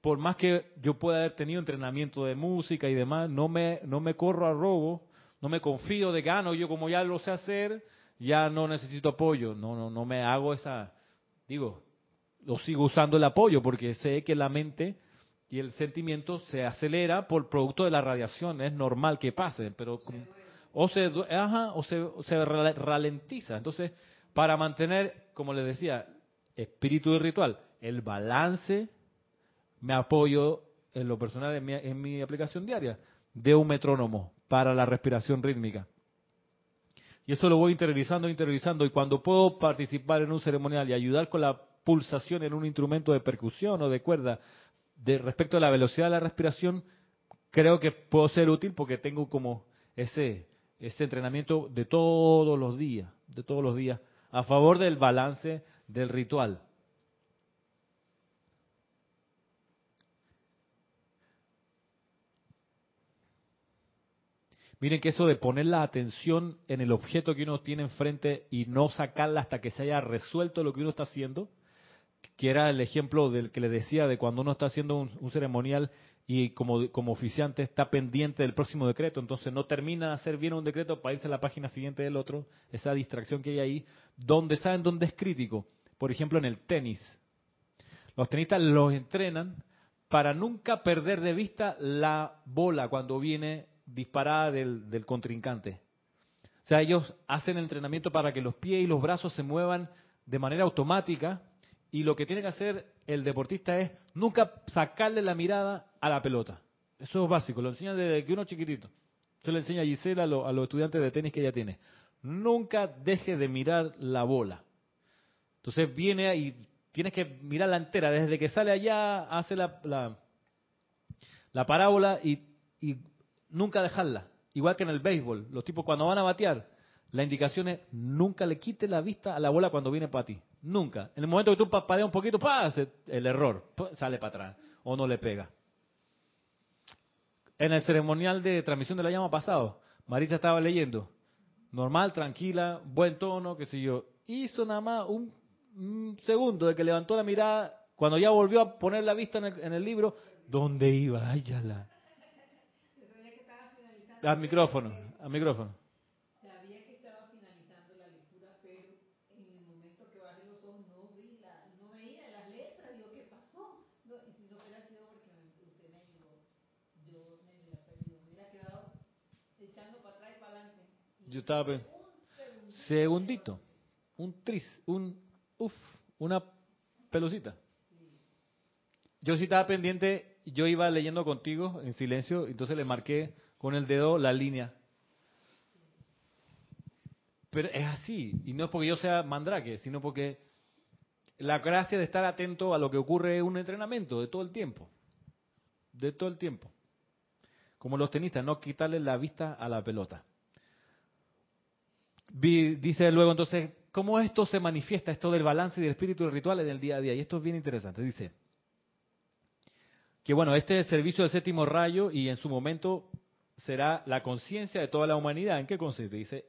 S1: por más que yo pueda haber tenido entrenamiento de música y demás, no me, no me corro a robo, no me confío de que, ah, yo como ya lo sé hacer, ya no necesito apoyo. No, no, no me hago esa, digo, lo sigo usando el apoyo porque sé que la mente y el sentimiento se acelera por producto de la radiación, es normal que pase, pero o se, ajá, o se, se ralentiza. Entonces, para mantener, como les decía, espíritu de ritual, el balance me apoyo en lo personal en mi, en mi aplicación diaria de un metrónomo para la respiración rítmica. Y eso lo voy interiorizando, interiorizando. Y cuando puedo participar en un ceremonial y ayudar con la pulsación en un instrumento de percusión o de cuerda, de respecto a la velocidad de la respiración, creo que puedo ser útil porque tengo como ese, ese entrenamiento de todos los días, de todos los días, a favor del balance del ritual. Miren que eso de poner la atención en el objeto que uno tiene enfrente y no sacarla hasta que se haya resuelto lo que uno está haciendo, que era el ejemplo del que le decía de cuando uno está haciendo un, ceremonial y como, como oficiante está pendiente del próximo decreto, entonces no termina de hacer bien un decreto para irse a la página siguiente del otro, esa distracción que hay ahí, donde saben dónde es crítico. Por ejemplo, en el tenis. Los tenistas los entrenan para nunca perder de vista la bola cuando viene disparada del, contrincante. O sea, ellos hacen entrenamiento para que los pies y los brazos se muevan de manera automática y lo que tiene que hacer el deportista es nunca sacarle la mirada a la pelota. Eso es básico, lo enseña desde que uno chiquitito. Eso le enseña a Gisela a, los estudiantes de tenis que ella tiene. Nunca deje de mirar la bola. Entonces viene y tienes que mirarla entera. Desde que sale allá, hace la, la, parábola y, y nunca dejarla. Igual que en el béisbol, los tipos cuando van a batear, la indicación es nunca le quite la vista a la bola cuando viene para ti. Nunca. En el momento que tú papadeas un poquito, ¡pah! el error, sale para atrás o no le pega. En el ceremonial de transmisión de la llama pasado, Marisa estaba leyendo. Normal, tranquila, buen tono, qué sé yo. Hizo nada más un, segundo de que levantó la mirada. Cuando ya volvió a poner la vista en el, en el libro, ¿dónde iba? Ay, ya la. Al micrófono, al micrófono.
S4: Sabía que estaba finalizando la lectura, pero en el momento que bajé los ojos no vi la, no veía las letras. Digo, ¿qué pasó? No, si no hubiera sido porque usted me ayudó, yo me hubiera perdido, me hubiera quedado echando para atrás y para adelante.
S1: Yo estaba un segundito, un tris, un uff, una pelucita. Yo sí estaba pendiente, yo iba leyendo contigo en silencio, entonces le marqué con el dedo la línea. Pero es así, y no es porque yo sea mandrake, sino porque la gracia de estar atento a lo que ocurre es un entrenamiento de todo el tiempo. De todo el tiempo. Como los tenistas, no quitarle la vista a la pelota. Dice luego entonces, ¿cómo esto se manifiesta, esto del balance y del espíritu del ritual en el día a día? Y esto es bien interesante. Dice que bueno, este servicio del séptimo rayo y en su momento será la conciencia de toda la humanidad. ¿En qué consiste? Dice,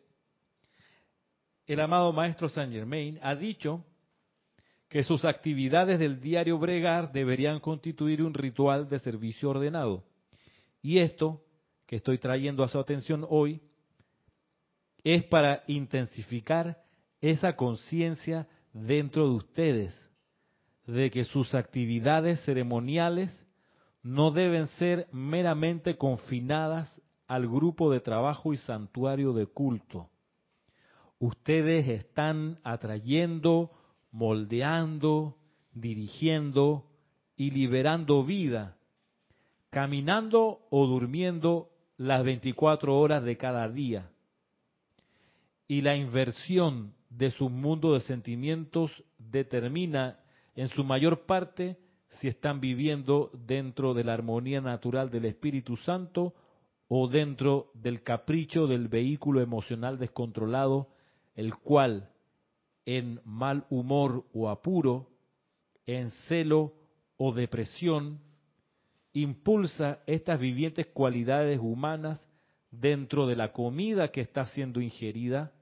S1: el amado maestro Saint Germain ha dicho que sus actividades del diario bregar deberían constituir un ritual de servicio ordenado. Y esto que estoy trayendo a su atención hoy es para intensificar esa conciencia dentro de ustedes de que sus actividades ceremoniales no deben ser meramente confinadas al grupo de trabajo y santuario de culto. Ustedes están atrayendo, moldeando, dirigiendo y liberando vida, caminando o durmiendo las 24 horas de cada día. Y la inversión de su mundo de sentimientos determina en su mayor parte si están viviendo dentro de la armonía natural del Espíritu Santo o dentro del capricho del vehículo emocional descontrolado, el cual en mal humor o apuro, en celo o depresión, impulsa estas vivientes cualidades humanas dentro de la comida que está siendo ingerida,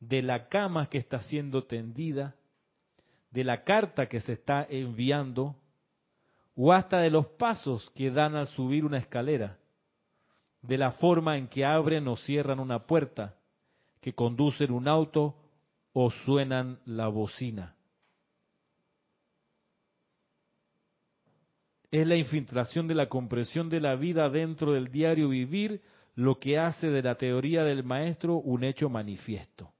S1: de la cama que está siendo tendida, de la carta que se está enviando, o hasta de los pasos que dan al subir una escalera, de la forma en que abren o cierran una puerta, que conducen un auto o suenan la bocina. Es la infiltración de la comprensión de la vida dentro del diario vivir lo que hace de la teoría del maestro un hecho manifiesto.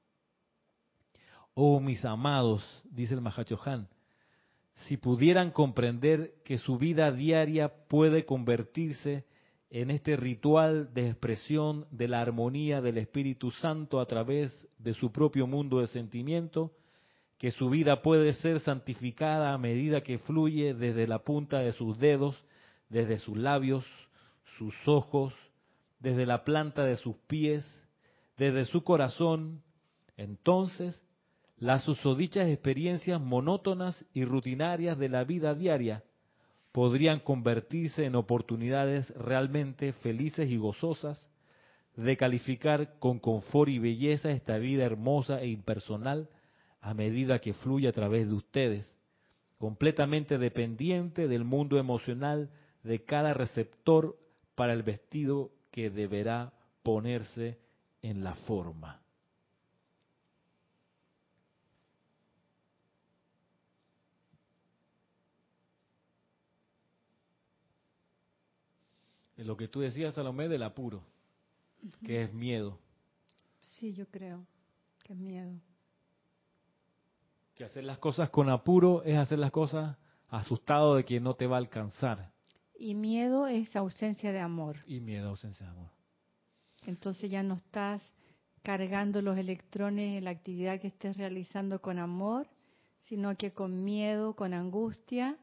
S1: Oh mis amados, dice el Mahachohan, si pudieran comprender que su vida diaria puede convertirse en este ritual de expresión de la armonía del Espíritu Santo a través de su propio mundo de sentimiento, que su vida puede ser santificada a medida que fluye desde la punta de sus dedos, desde sus labios, sus ojos, desde la planta de sus pies, desde su corazón, entonces las susodichas experiencias monótonas y rutinarias de la vida diaria podrían convertirse en oportunidades realmente felices y gozosas de calificar con confort y belleza esta vida hermosa e impersonal a medida que fluye a través de ustedes, completamente dependiente del mundo emocional de cada receptor para el vestido que deberá ponerse en la forma. Lo que tú decías, Salomé, del apuro, que es miedo.
S3: Sí, yo creo que es miedo.
S1: Que hacer las cosas con apuro es hacer las cosas asustado de que no te va a alcanzar.
S3: Y miedo es ausencia de amor.
S1: Y miedo, ausencia de amor.
S3: Entonces ya no estás cargando los electrones en la actividad que estés realizando con amor, sino que con miedo, con angustia,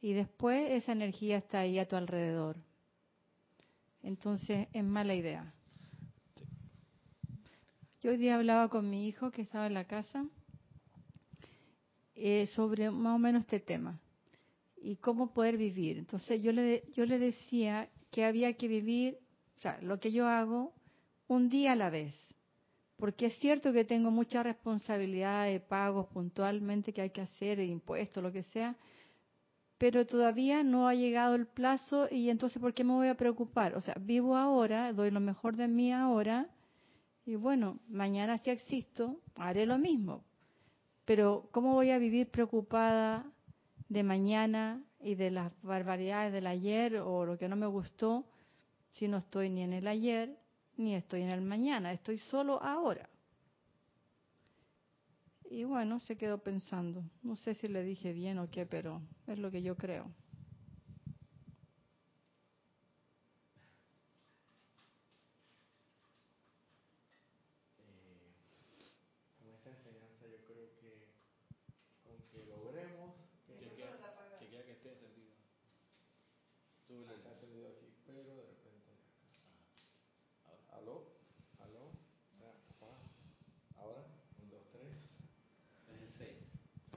S3: y después esa energía está ahí a tu alrededor. Entonces es mala idea. Yo hoy día hablaba con mi hijo que estaba en la casa eh, sobre más o menos este tema y cómo poder vivir. Entonces yo le, yo le decía que había que vivir, o sea, lo que yo hago, un día a la vez. Porque es cierto que tengo mucha responsabilidad de pagos puntualmente que hay que hacer, de impuestos, lo que sea, pero todavía no ha llegado el plazo y entonces ¿por qué me voy a preocupar? O sea, vivo ahora, doy lo mejor de mí ahora y bueno, mañana si existo, haré lo mismo. Pero ¿cómo voy a vivir preocupada de mañana y de las barbaridades del ayer o lo que no me gustó si no estoy ni en el ayer ni estoy en el mañana, estoy solo ahora. Y bueno, se quedó pensando. No sé si le dije bien o qué, pero es lo que yo creo.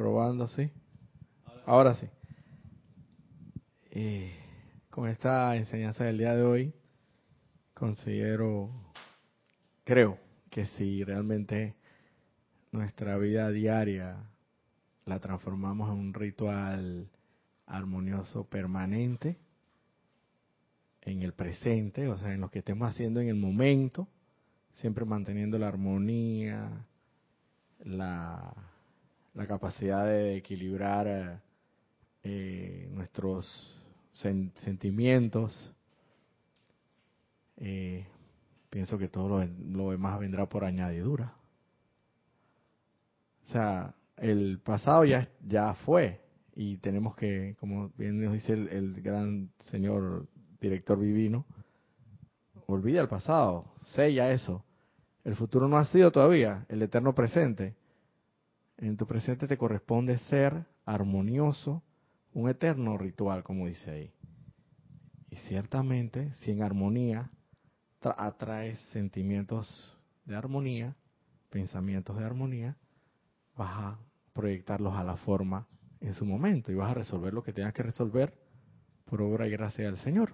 S5: Probando, sí. Ahora sí. Eh, con esta enseñanza del día de hoy, considero, creo que si realmente nuestra vida diaria la transformamos en un ritual armonioso permanente, en el presente, o sea, en lo que estemos haciendo en el momento, siempre manteniendo la armonía, la la capacidad de equilibrar eh, eh, nuestros sentimientos. Eh, pienso que todo lo, demás vendrá por añadidura. O sea, el pasado ya, ya fue y tenemos que, como bien nos dice el, gran señor director divino, olvida el pasado, sella eso. El futuro no ha sido todavía, el eterno presente en tu presente te corresponde ser armonioso, un eterno ritual, como dice ahí. Y ciertamente, si en armonía atraes sentimientos de armonía, pensamientos de armonía, vas a proyectarlos a la forma en su momento y vas a resolver lo que tengas que resolver por obra y gracia del Señor.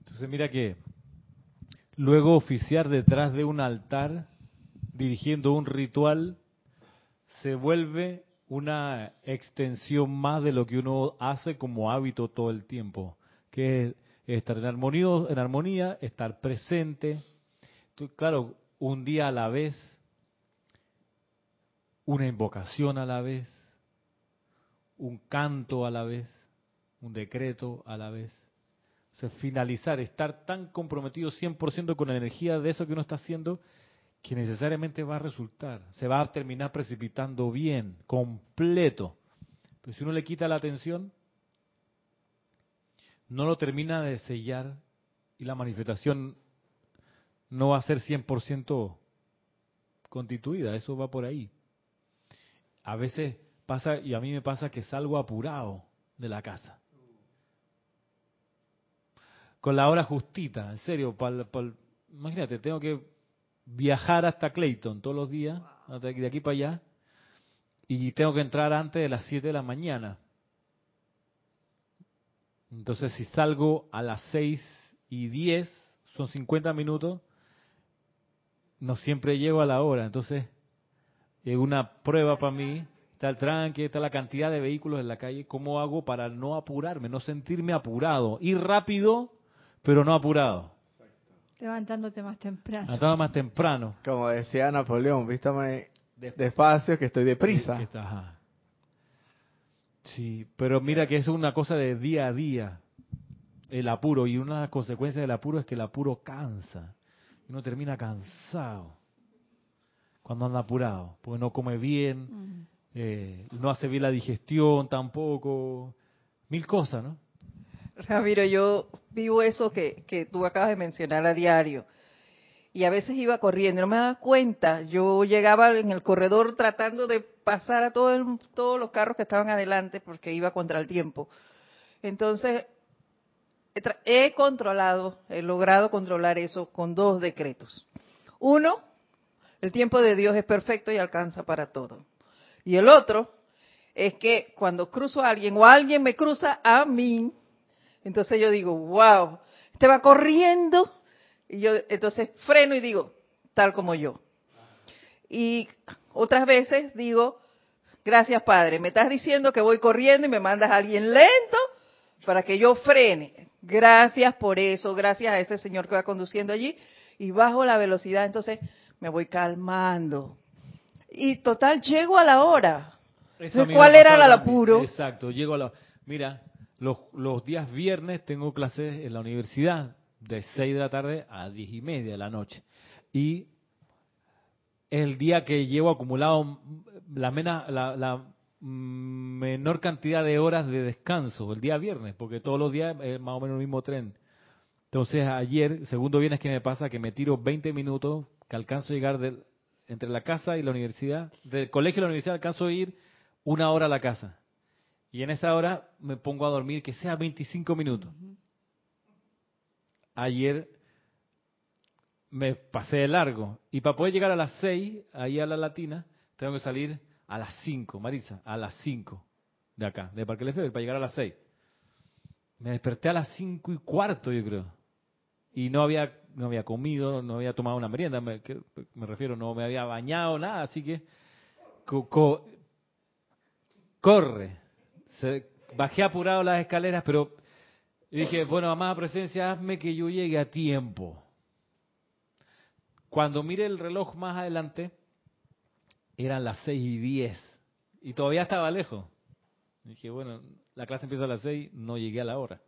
S1: Entonces mira que luego oficiar detrás de un altar dirigiendo un ritual se vuelve una extensión más de lo que uno hace como hábito todo el tiempo, que es estar en armonía, en armonía estar presente. claro, un día a la vez, una invocación a la vez, un canto a la vez, un decreto a la vez. O sea, finalizar, estar tan comprometido 100% con la energía de eso que uno está haciendo, que necesariamente va a resultar, se va a terminar precipitando bien, completo. Pero si uno le quita la atención, no lo termina de sellar y la manifestación no va a ser 100% constituida, eso va por ahí. A veces pasa, y a mí me pasa que salgo apurado de la casa. Con la hora justita, en serio, imagínate, tengo que viajar hasta Clayton todos los días, de aquí para allá, y tengo que entrar antes de las 7 de la mañana. Entonces, si salgo a las 6 y 10, son 50 minutos, no siempre llego a la hora. Entonces, es una prueba para mí. Está el tranque, está la cantidad de vehículos en la calle. ¿Cómo hago para no apurarme, no sentirme apurado? Ir rápido, pero no apurado.
S3: Levantándote más temprano.
S1: Levantándote más temprano.
S5: Como decía Napoleón, vístame despacio que estoy deprisa.
S1: Sí, pero mira que es una cosa de día a día, el apuro, y una de las consecuencias del apuro es que el apuro cansa. Uno termina cansado cuando anda apurado, porque no come bien, eh, no hace bien la digestión tampoco, mil cosas, ¿no?
S2: Ramiro, yo vivo eso que, que tú acabas de mencionar a diario y a veces iba corriendo, no me daba cuenta. Yo llegaba en el corredor tratando de pasar a todo todos los carros que estaban adelante porque iba contra el tiempo. Entonces, he controlado, he logrado controlar eso con dos decretos. Uno, el tiempo de Dios es perfecto y alcanza para todo. Y el otro es que cuando cruzo a alguien o alguien me cruza a mí, entonces yo digo, wow, te va corriendo y yo entonces freno y digo, tal como yo. Y otras veces digo, gracias Padre, me estás diciendo que voy corriendo y me mandas a alguien lento para que yo frene. Gracias por eso, gracias a ese Señor que va conduciendo allí y bajo la velocidad, entonces me voy calmando. Y total, llego a la hora. ¿Cuál era el apuro?
S1: Exacto, llego a la... Mira, los, los días viernes tengo clases en la universidad de 6 de la tarde a 10 y media de la noche. Y el día que llevo acumulado la, la, menor cantidad de horas de descanso, el día viernes, porque todos los días es más o menos el mismo tren. Entonces ayer, segundo viernes que me pasa, que me tiro 20 minutos, que alcanzo a llegar entre la casa y la universidad, del colegio a la universidad alcanzo a ir una hora a la casa. Y en esa hora me pongo a dormir, que sea 25 minutos ayer me pasé de largo. Y para poder llegar a las 6, ahí a la latina, tengo que salir a las 5, Marisa, a las 5 de acá, de Parque Lefebvre, para llegar a las 6. Me desperté a las 5 y cuarto, yo creo. Y no había, no había comido, no había tomado una merienda, me, refiero, no me había bañado, nada, así que corre. Bajé apurado las escaleras, pero dije, bueno, amada presencia, hazme que yo llegue a tiempo. Cuando mire el reloj más adelante, eran las seis y diez. Y todavía estaba lejos. dije, bueno, la clase empieza a las seis, no llegué a la hora.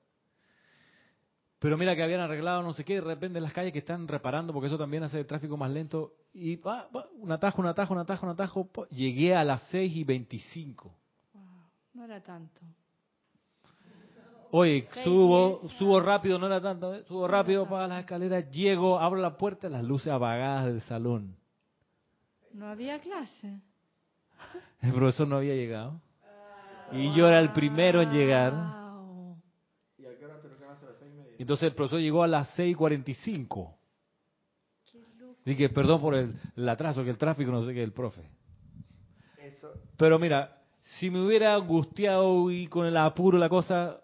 S1: Pero mira que habían arreglado no sé qué, de repente las calles que están reparando, porque eso también hace el tráfico más lento. Y va, un atajo, un atajo, un atajo, un atajo. Llegué a las seis y veinticinco.
S3: No era tanto.
S1: Oye, subo, subo rápido, no era tanto, ¿eh? subo rápido para las escaleras, llego, abro la puerta, las luces apagadas del salón.
S3: No había clase.
S1: El profesor no había llegado. Y yo era el primero en llegar. ¿Y a qué hora te Entonces el profesor llegó a las 6.45. Dije, perdón por el, el, atraso, que el tráfico, no sé qué, el profe. Pero mira, si me hubiera angustiado y con el apuro la cosa,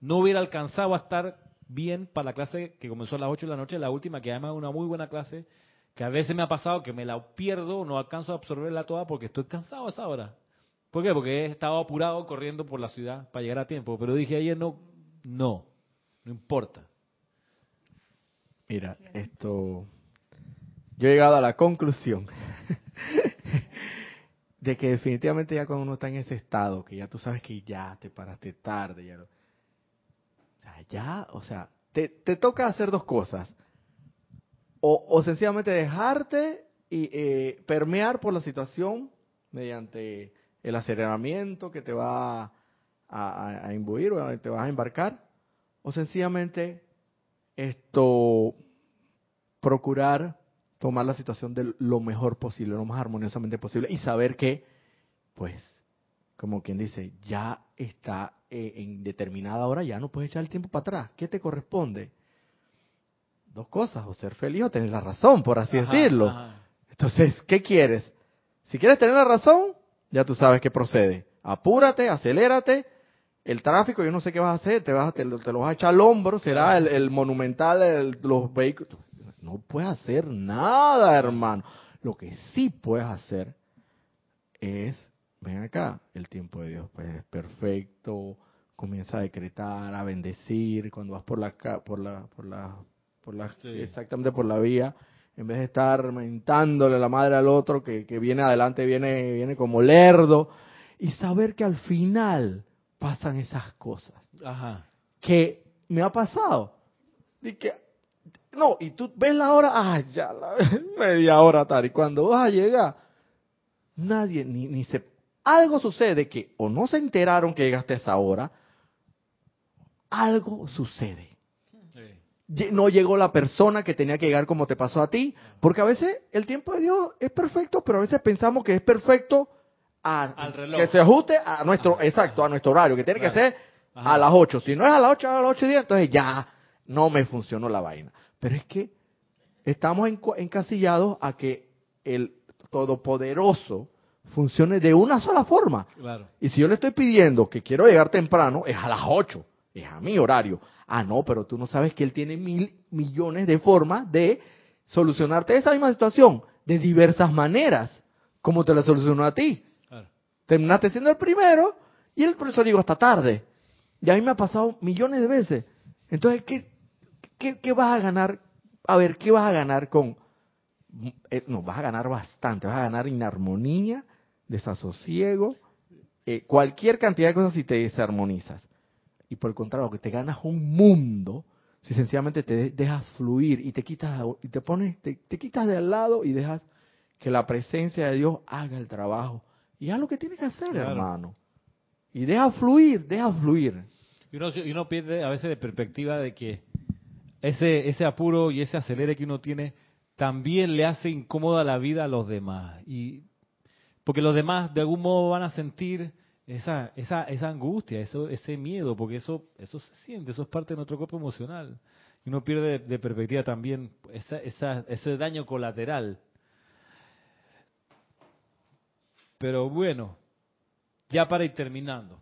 S1: no hubiera alcanzado a estar bien para la clase que comenzó a las 8 de la noche, la última, que además es una muy buena clase, que a veces me ha pasado que me la pierdo, no alcanzo a absorberla toda porque estoy cansado a esa hora. ¿Por qué? Porque he estado apurado corriendo por la ciudad para llegar a tiempo. Pero dije ayer, no, no, no importa.
S5: Mira, esto, yo he llegado a la conclusión [LAUGHS] de que definitivamente ya cuando uno está en ese estado, que ya tú sabes que ya te paraste tarde, ya, ya o sea, te, te toca hacer dos cosas. O, o sencillamente dejarte y eh, permear por la situación mediante el aceleramiento que te va a, a, imbuir o te vas a embarcar, o sencillamente esto procurar tomar la situación de lo mejor posible, lo más armoniosamente posible y saber que, pues, como quien dice, ya está eh, en determinada hora, ya no puedes echar el tiempo para atrás. ¿Qué te corresponde? Dos cosas, o ser feliz o tener la razón, por así decirlo. Entonces, ¿qué quieres? Si quieres tener la razón, ya tú sabes qué procede. Apúrate, acelérate. El tráfico, yo no sé qué vas a hacer, te, vas, te, te lo vas a echar al hombro, será el, monumental, los vehículos. No puedes hacer nada, hermano. Lo que sí puedes hacer es, ven acá, el tiempo de Dios pues, es perfecto, comienza a decretar, a bendecir, cuando vas por la, por la, por la, por la exactamente por la vía, en vez de estar mentándole la madre al otro que, que viene adelante, viene, viene como lerdo, y saber que al final pasan esas cosas. Ajá. Que me ha pasado. Y que, no, y tú ves la hora, ah, ya, la, [LAUGHS] media hora tarde. Y cuando vas a llegar, nadie, ni, ni se... Algo sucede que o no se enteraron que llegaste a esa hora, algo sucede no llegó la persona que tenía que llegar como te pasó a ti, porque a veces el tiempo de Dios es perfecto, pero a veces pensamos que es perfecto a, que se ajuste a nuestro, exacto, a nuestro horario, que tiene que ser a las 8. Si no es a las 8, a las 8 y 10, entonces ya no me funcionó la vaina. Pero es que estamos encasillados a que el Todopoderoso funcione de una sola forma. Y si yo le estoy pidiendo que quiero llegar temprano, es a las 8 es a mi horario. Ah, no, pero tú no sabes que él tiene mil millones de formas de solucionarte esa misma situación de diversas maneras, como te la solucionó a ti. Terminaste siendo el primero y el profesor llegó hasta tarde. Y a mí me ha pasado millones de veces. Entonces, ¿qué, qué, vas a ganar? A ver, ¿qué vas a ganar con...? Eh, no, vas a ganar bastante, vas a ganar inarmonía, desasosiego, eh, cualquier cantidad de cosas si te desarmonizas y por el contrario, que te ganas un mundo si sencillamente te dejas fluir y te quitas y te pones te, quitas de al lado y dejas que la presencia de Dios haga el trabajo y haz lo que tienes que hacer, hermano. Y deja fluir, deja fluir.
S1: Y uno, y uno pierde a veces de perspectiva de que ese ese apuro y ese acelere que uno tiene también le hace incómoda la vida a los demás y porque los demás de algún modo van a sentir esa, esa, esa angustia, eso, ese miedo, porque eso, eso se siente, eso es parte de nuestro cuerpo emocional. Y uno pierde de, perspectiva también esa, esa, ese daño colateral. Pero bueno, ya para ir terminando.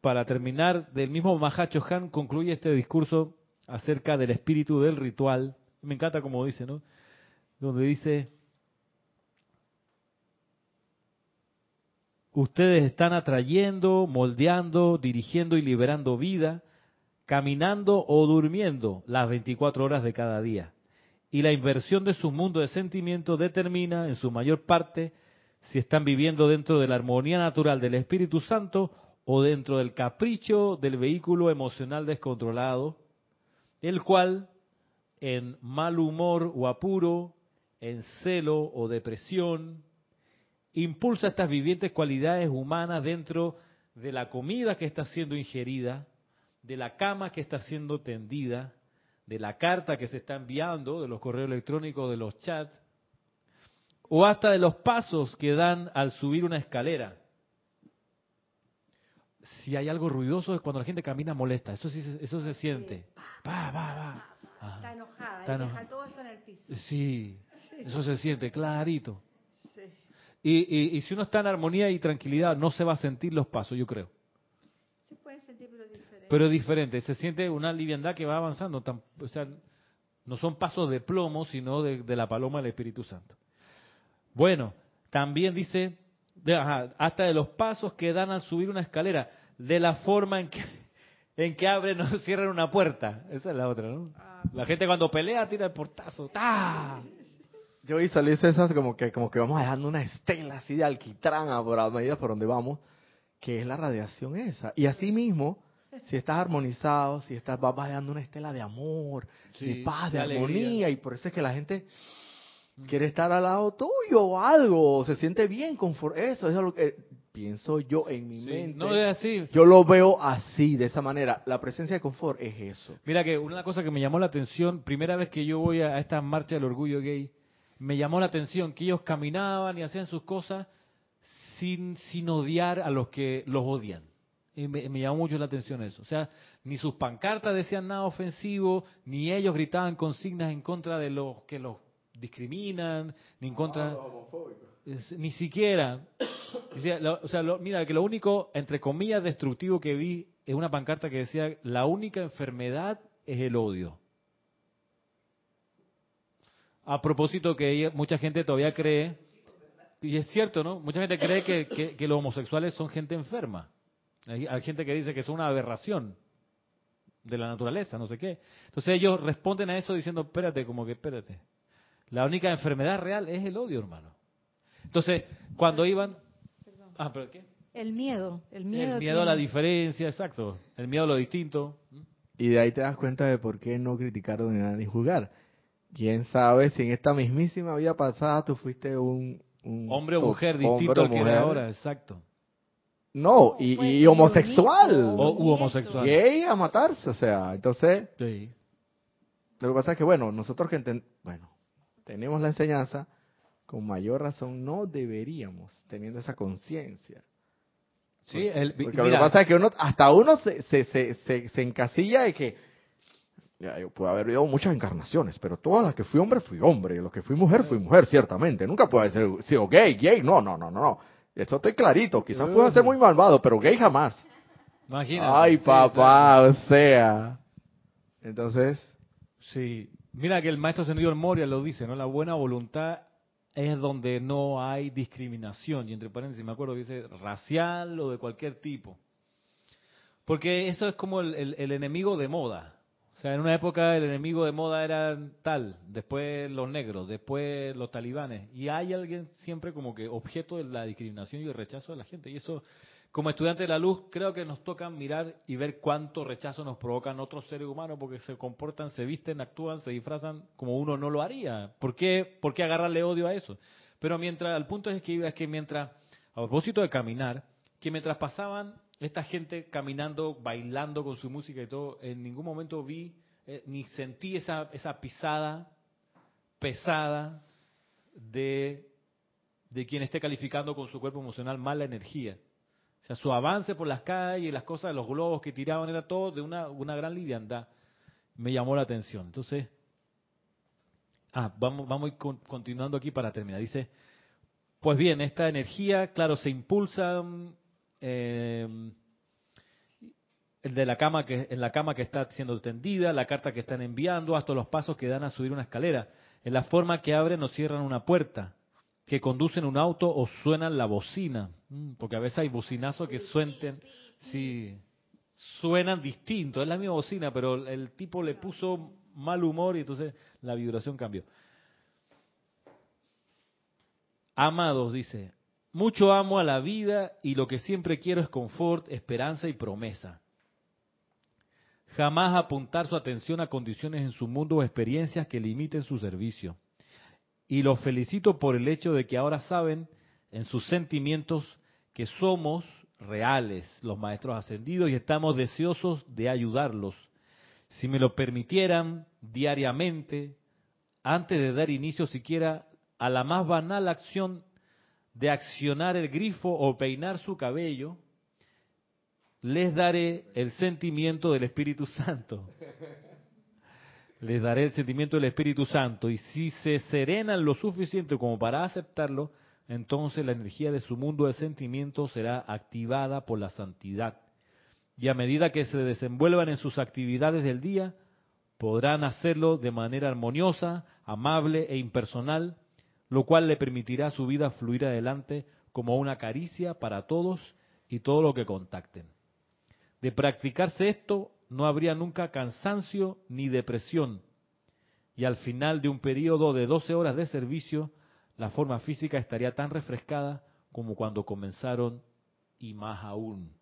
S1: Para terminar, del mismo Mahacho Han concluye este discurso acerca del espíritu del ritual. Me encanta como dice, ¿no? Donde dice, Ustedes están atrayendo, moldeando, dirigiendo y liberando vida, caminando o durmiendo las 24 horas de cada día. Y la inversión de su mundo de sentimiento determina, en su mayor parte, si están viviendo dentro de la armonía natural del Espíritu Santo o dentro del capricho del vehículo emocional descontrolado, el cual, en mal humor o apuro, en celo o depresión, impulsa estas vivientes cualidades humanas dentro de la comida que está siendo ingerida, de la cama que está siendo tendida, de la carta que se está enviando, de los correos electrónicos, de los chats, o hasta de los pasos que dan al subir una escalera. Si hay algo ruidoso es cuando la gente camina molesta, eso sí, eso se siente. Va, va,
S3: va. Está enojada, está deja todo eso en el piso.
S1: Sí, eso se siente clarito. Y, y, si uno está en armonía y tranquilidad, no se va a sentir los pasos, yo creo. Se puede sentir, pero diferente. Pero diferente, se siente una liviandad que va avanzando. O sea, no son pasos de plomo, sino de, la paloma del Espíritu Santo. Bueno, también dice, hasta de los pasos que dan al subir una escalera, de la forma en que, [LAUGHS] en que abren o [LAUGHS] cierran una puerta. Esa es la otra, ¿no? Ah. La gente cuando pelea tira el portazo. ¡Ta!
S5: Yo visualizo esas como que, como que vamos dejando una estela así de alquitrán a por medida por donde vamos, que es la radiación esa. Y así mismo, si estás armonizado, si estás, vas dejando una estela de amor, de paz, de, armonía, y por eso es que la gente quiere estar al lado tuyo o algo, se siente bien, confort eso, eso es lo que pienso yo en mi mente.
S1: No es así.
S5: Yo lo veo así, de esa manera. La presencia de confort es eso.
S1: Mira que una cosa que me llamó la atención, primera vez que yo voy a esta marcha del orgullo gay, me llamó la atención que ellos caminaban y hacían sus cosas sin, sin odiar a los que los odian. Y me, llamó mucho la atención eso. O sea, ni sus pancartas decían nada ofensivo, ni ellos gritaban consignas en contra de los que los discriminan, ni en contra... ni siquiera. [COUGHS] O sea, mira, que lo único, entre comillas, destructivo que vi es una pancarta que decía, la única enfermedad es el odio. A propósito que mucha gente todavía cree, y es cierto, ¿no? Mucha gente cree que, los homosexuales son gente enferma. Hay, gente que dice que son una aberración de la naturaleza, no sé qué. Entonces ellos responden a eso diciendo, espérate, como que espérate. La única enfermedad real es el odio, hermano. Entonces, cuando iban... Ah, ¿pero qué?
S3: El miedo, el miedo.
S1: El miedo a la diferencia, exacto. El miedo a lo distinto.
S5: Y de ahí te das cuenta de por qué no criticar ni juzgar quién sabe si en esta mismísima vida pasada tú fuiste un,
S1: hombre o mujer distinto al que eres ahora, exacto.
S5: No, y, homosexual.
S1: O homosexual.
S5: Gay a matarse, o sea, entonces. Sí. Lo que pasa es que, bueno, nosotros que bueno, tenemos la enseñanza, con mayor razón no deberíamos, teniendo esa conciencia.
S1: Sí, el,
S5: porque lo que pasa es que uno, hasta uno se, se, se, se encasilla de que yo puedo haber vivido muchas encarnaciones, pero todas las que fui hombre, fui hombre. Y los que fui mujer, fui mujer, ciertamente. Nunca puede ser, sido gay, gay. No, no, no, no, no. Esto estoy clarito. Quizás pueda ser muy malvado, pero gay jamás.
S1: Imagínate.
S5: Ay, papá, o sea. Entonces.
S1: Sí. Mira que el maestro Sendido Moria lo dice, ¿no? La buena voluntad es donde no hay discriminación. Y entre paréntesis, me acuerdo que dice racial o de cualquier tipo. Porque eso es como el enemigo de moda. O sea, en una época el enemigo de moda era tal, después los negros, después los talibanes. Y hay alguien siempre como que objeto de la discriminación y el rechazo de la gente. Y eso, como estudiante de la luz, creo que nos toca mirar y ver cuánto rechazo nos provocan otros seres humanos porque se comportan, se visten, actúan, se disfrazan como uno no lo haría. ¿Por qué, ¿Por qué agarrarle odio a eso? Pero mientras, el punto es que, es que mientras, a propósito de caminar, que mientras pasaban esta gente caminando, bailando con su música y todo, en ningún momento vi eh, ni sentí esa, esa pisada pesada de, de quien esté calificando con su cuerpo emocional mala energía. Su avance por las calles, las cosas, los globos que tiraban, era todo de una, una gran liviandad. Me llamó la atención. Entonces, ah, vamos, vamos a ir continuando aquí para terminar. Dice, pues bien, esta energía, claro, se impulsa eh, el de la cama que en la cama que está siendo tendida, la carta que están enviando, hasta los pasos que dan a subir una escalera, en la forma que abren o cierran una puerta, que conducen un auto o suenan la bocina, mm, porque a veces hay bocinazos que suenten, sí, suenan distinto, es la misma bocina, pero el tipo le puso mal humor y entonces la vibración cambió. Amados, dice, mucho amo a la vida y lo que siempre quiero es confort, esperanza y promesa. Jamás apuntar su atención a condiciones en su mundo o experiencias que limiten su servicio. Y los felicito por el hecho de que ahora saben en sus sentimientos que somos reales, los maestros ascendidos, y estamos deseosos de ayudarlos. Si me lo permitieran diariamente, antes de dar inicio siquiera a la más banal acción de accionar el grifo o peinar su cabello, les daré el sentimiento del Espíritu Santo. Les daré el sentimiento del Espíritu Santo. Y si se serenan lo suficiente como para aceptarlo, entonces la energía de su mundo de sentimientos será activada por la santidad. y a medida que se desenvuelvan en sus actividades del día, podrán hacerlo de manera armoniosa, amable e impersonal, lo cual le permitirá su vida fluir adelante como una caricia para todos y todo lo que contacten. De practicarse esto, no habría nunca cansancio ni depresión, y al final de un periodo de 12 horas de servicio, la forma física estaría tan refrescada como cuando comenzaron y más aún.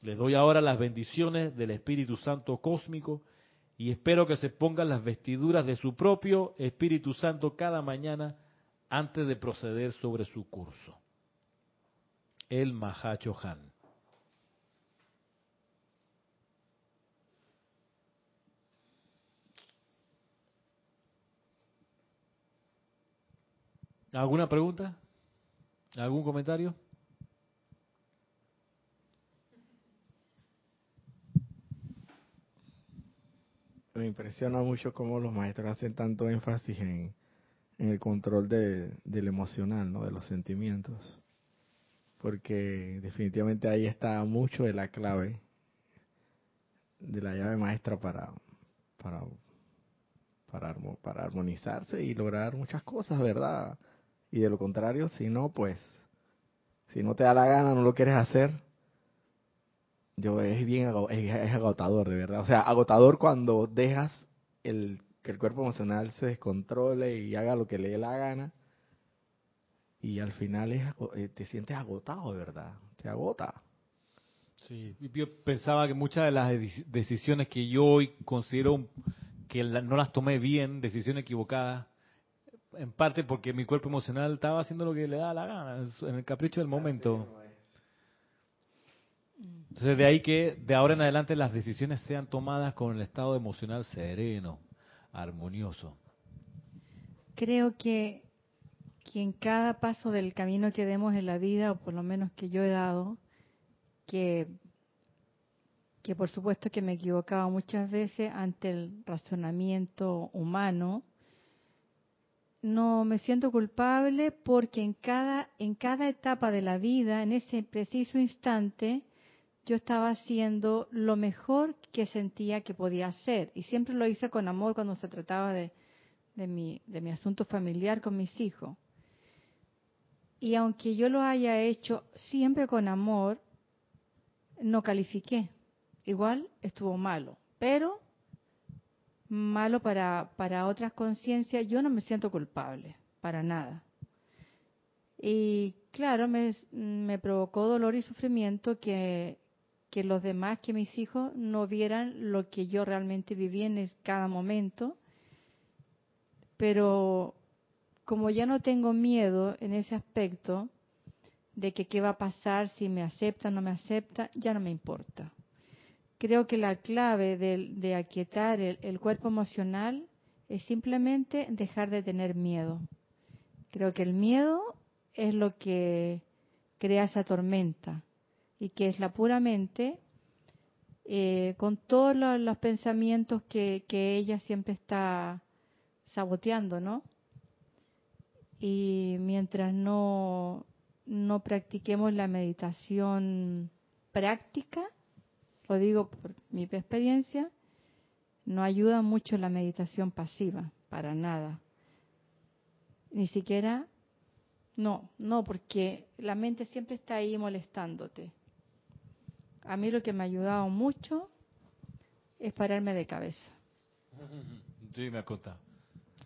S1: Les doy ahora las bendiciones del Espíritu Santo cósmico y espero que se pongan las vestiduras de su propio Espíritu Santo cada mañana antes de proceder sobre su curso. El Mahacho Han. ¿Alguna pregunta? ¿Algún comentario?
S5: Me impresiona mucho cómo los maestros hacen tanto énfasis en, el control de, del emocional, ¿no? de los sentimientos. Porque definitivamente ahí está mucho de la clave de la llave maestra para, para, para, para armonizarse y lograr muchas cosas, ¿verdad? Y de lo contrario, si no, pues, si no te da la gana, no lo quieres hacer, yo es bien es, agotador, de verdad. O sea, agotador cuando dejas el, que el cuerpo emocional se descontrole y haga lo que le dé la gana. Y al final es, eh, te sientes agotado, de verdad. Te agota.
S1: Sí, yo pensaba que muchas de las decisiones que yo hoy considero que no las tomé bien, decisiones equivocadas, en parte porque mi cuerpo emocional estaba haciendo lo que le daba la gana, en el capricho del momento. Entonces de ahí que de ahora en adelante las decisiones sean tomadas con el estado emocional sereno, armonioso.
S3: Creo que, que en cada paso del camino que demos en la vida, o por lo menos que yo he dado, que, que por supuesto que me he equivocado muchas veces ante el razonamiento humano, no me siento culpable porque en cada, en cada etapa de la vida, en ese preciso instante, yo estaba haciendo lo mejor que sentía que podía hacer. Y siempre lo hice con amor cuando se trataba de, de, mi, de mi asunto familiar con mis hijos. Y aunque yo lo haya hecho siempre con amor, no califiqué. Igual estuvo malo. Pero malo para, para otras conciencias, yo no me siento culpable, para nada. Y claro, me, me provocó dolor y sufrimiento que, que los demás, que mis hijos, no vieran lo que yo realmente viví en cada momento. Pero como ya no tengo miedo en ese aspecto de que qué va a pasar si me acepta o no me acepta, ya no me importa creo que la clave de, aquietar el, cuerpo emocional es simplemente dejar de tener miedo. Creo que el miedo es lo que crea esa tormenta y que es la pura mente eh, con todos los, pensamientos que, ella siempre está saboteando, ¿no? Y mientras no practiquemos la meditación práctica, lo digo por mi experiencia, no ayuda mucho la meditación pasiva, para nada. Ni siquiera, no, no, porque la mente siempre está ahí molestándote. A mí lo que me ha ayudado mucho es pararme de cabeza. [LAUGHS]
S1: Sí, me ha contado.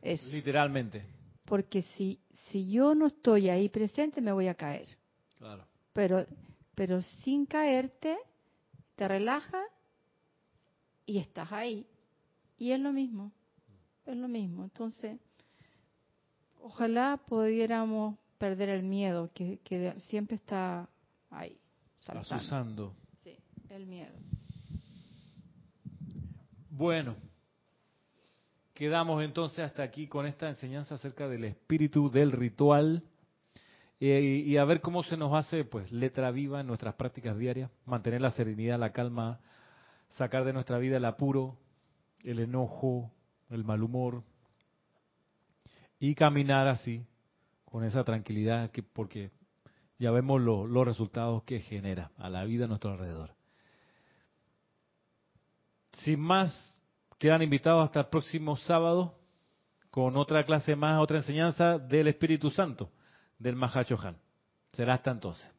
S1: Literalmente.
S3: Porque si, si yo no estoy ahí presente, me voy a caer. Claro. Pero, pero sin caerte, te relaja y estás ahí. Y es lo mismo, es lo mismo. Entonces, ojalá pudiéramos perder el miedo que, siempre está ahí.
S1: Saltando.
S3: Sí, el miedo.
S1: Bueno, quedamos entonces hasta aquí con esta enseñanza acerca del espíritu del ritual. Eh, y a ver cómo se nos hace pues letra viva en nuestras prácticas diarias, mantener la serenidad, la calma, sacar de nuestra vida el apuro, el enojo, el mal humor y caminar así con esa tranquilidad que porque ya vemos los resultados que genera a la vida a nuestro alrededor. Sin más, quedan invitados hasta el próximo sábado con otra clase más, otra enseñanza del Espíritu Santo, del Mahacho Han. Será hasta entonces.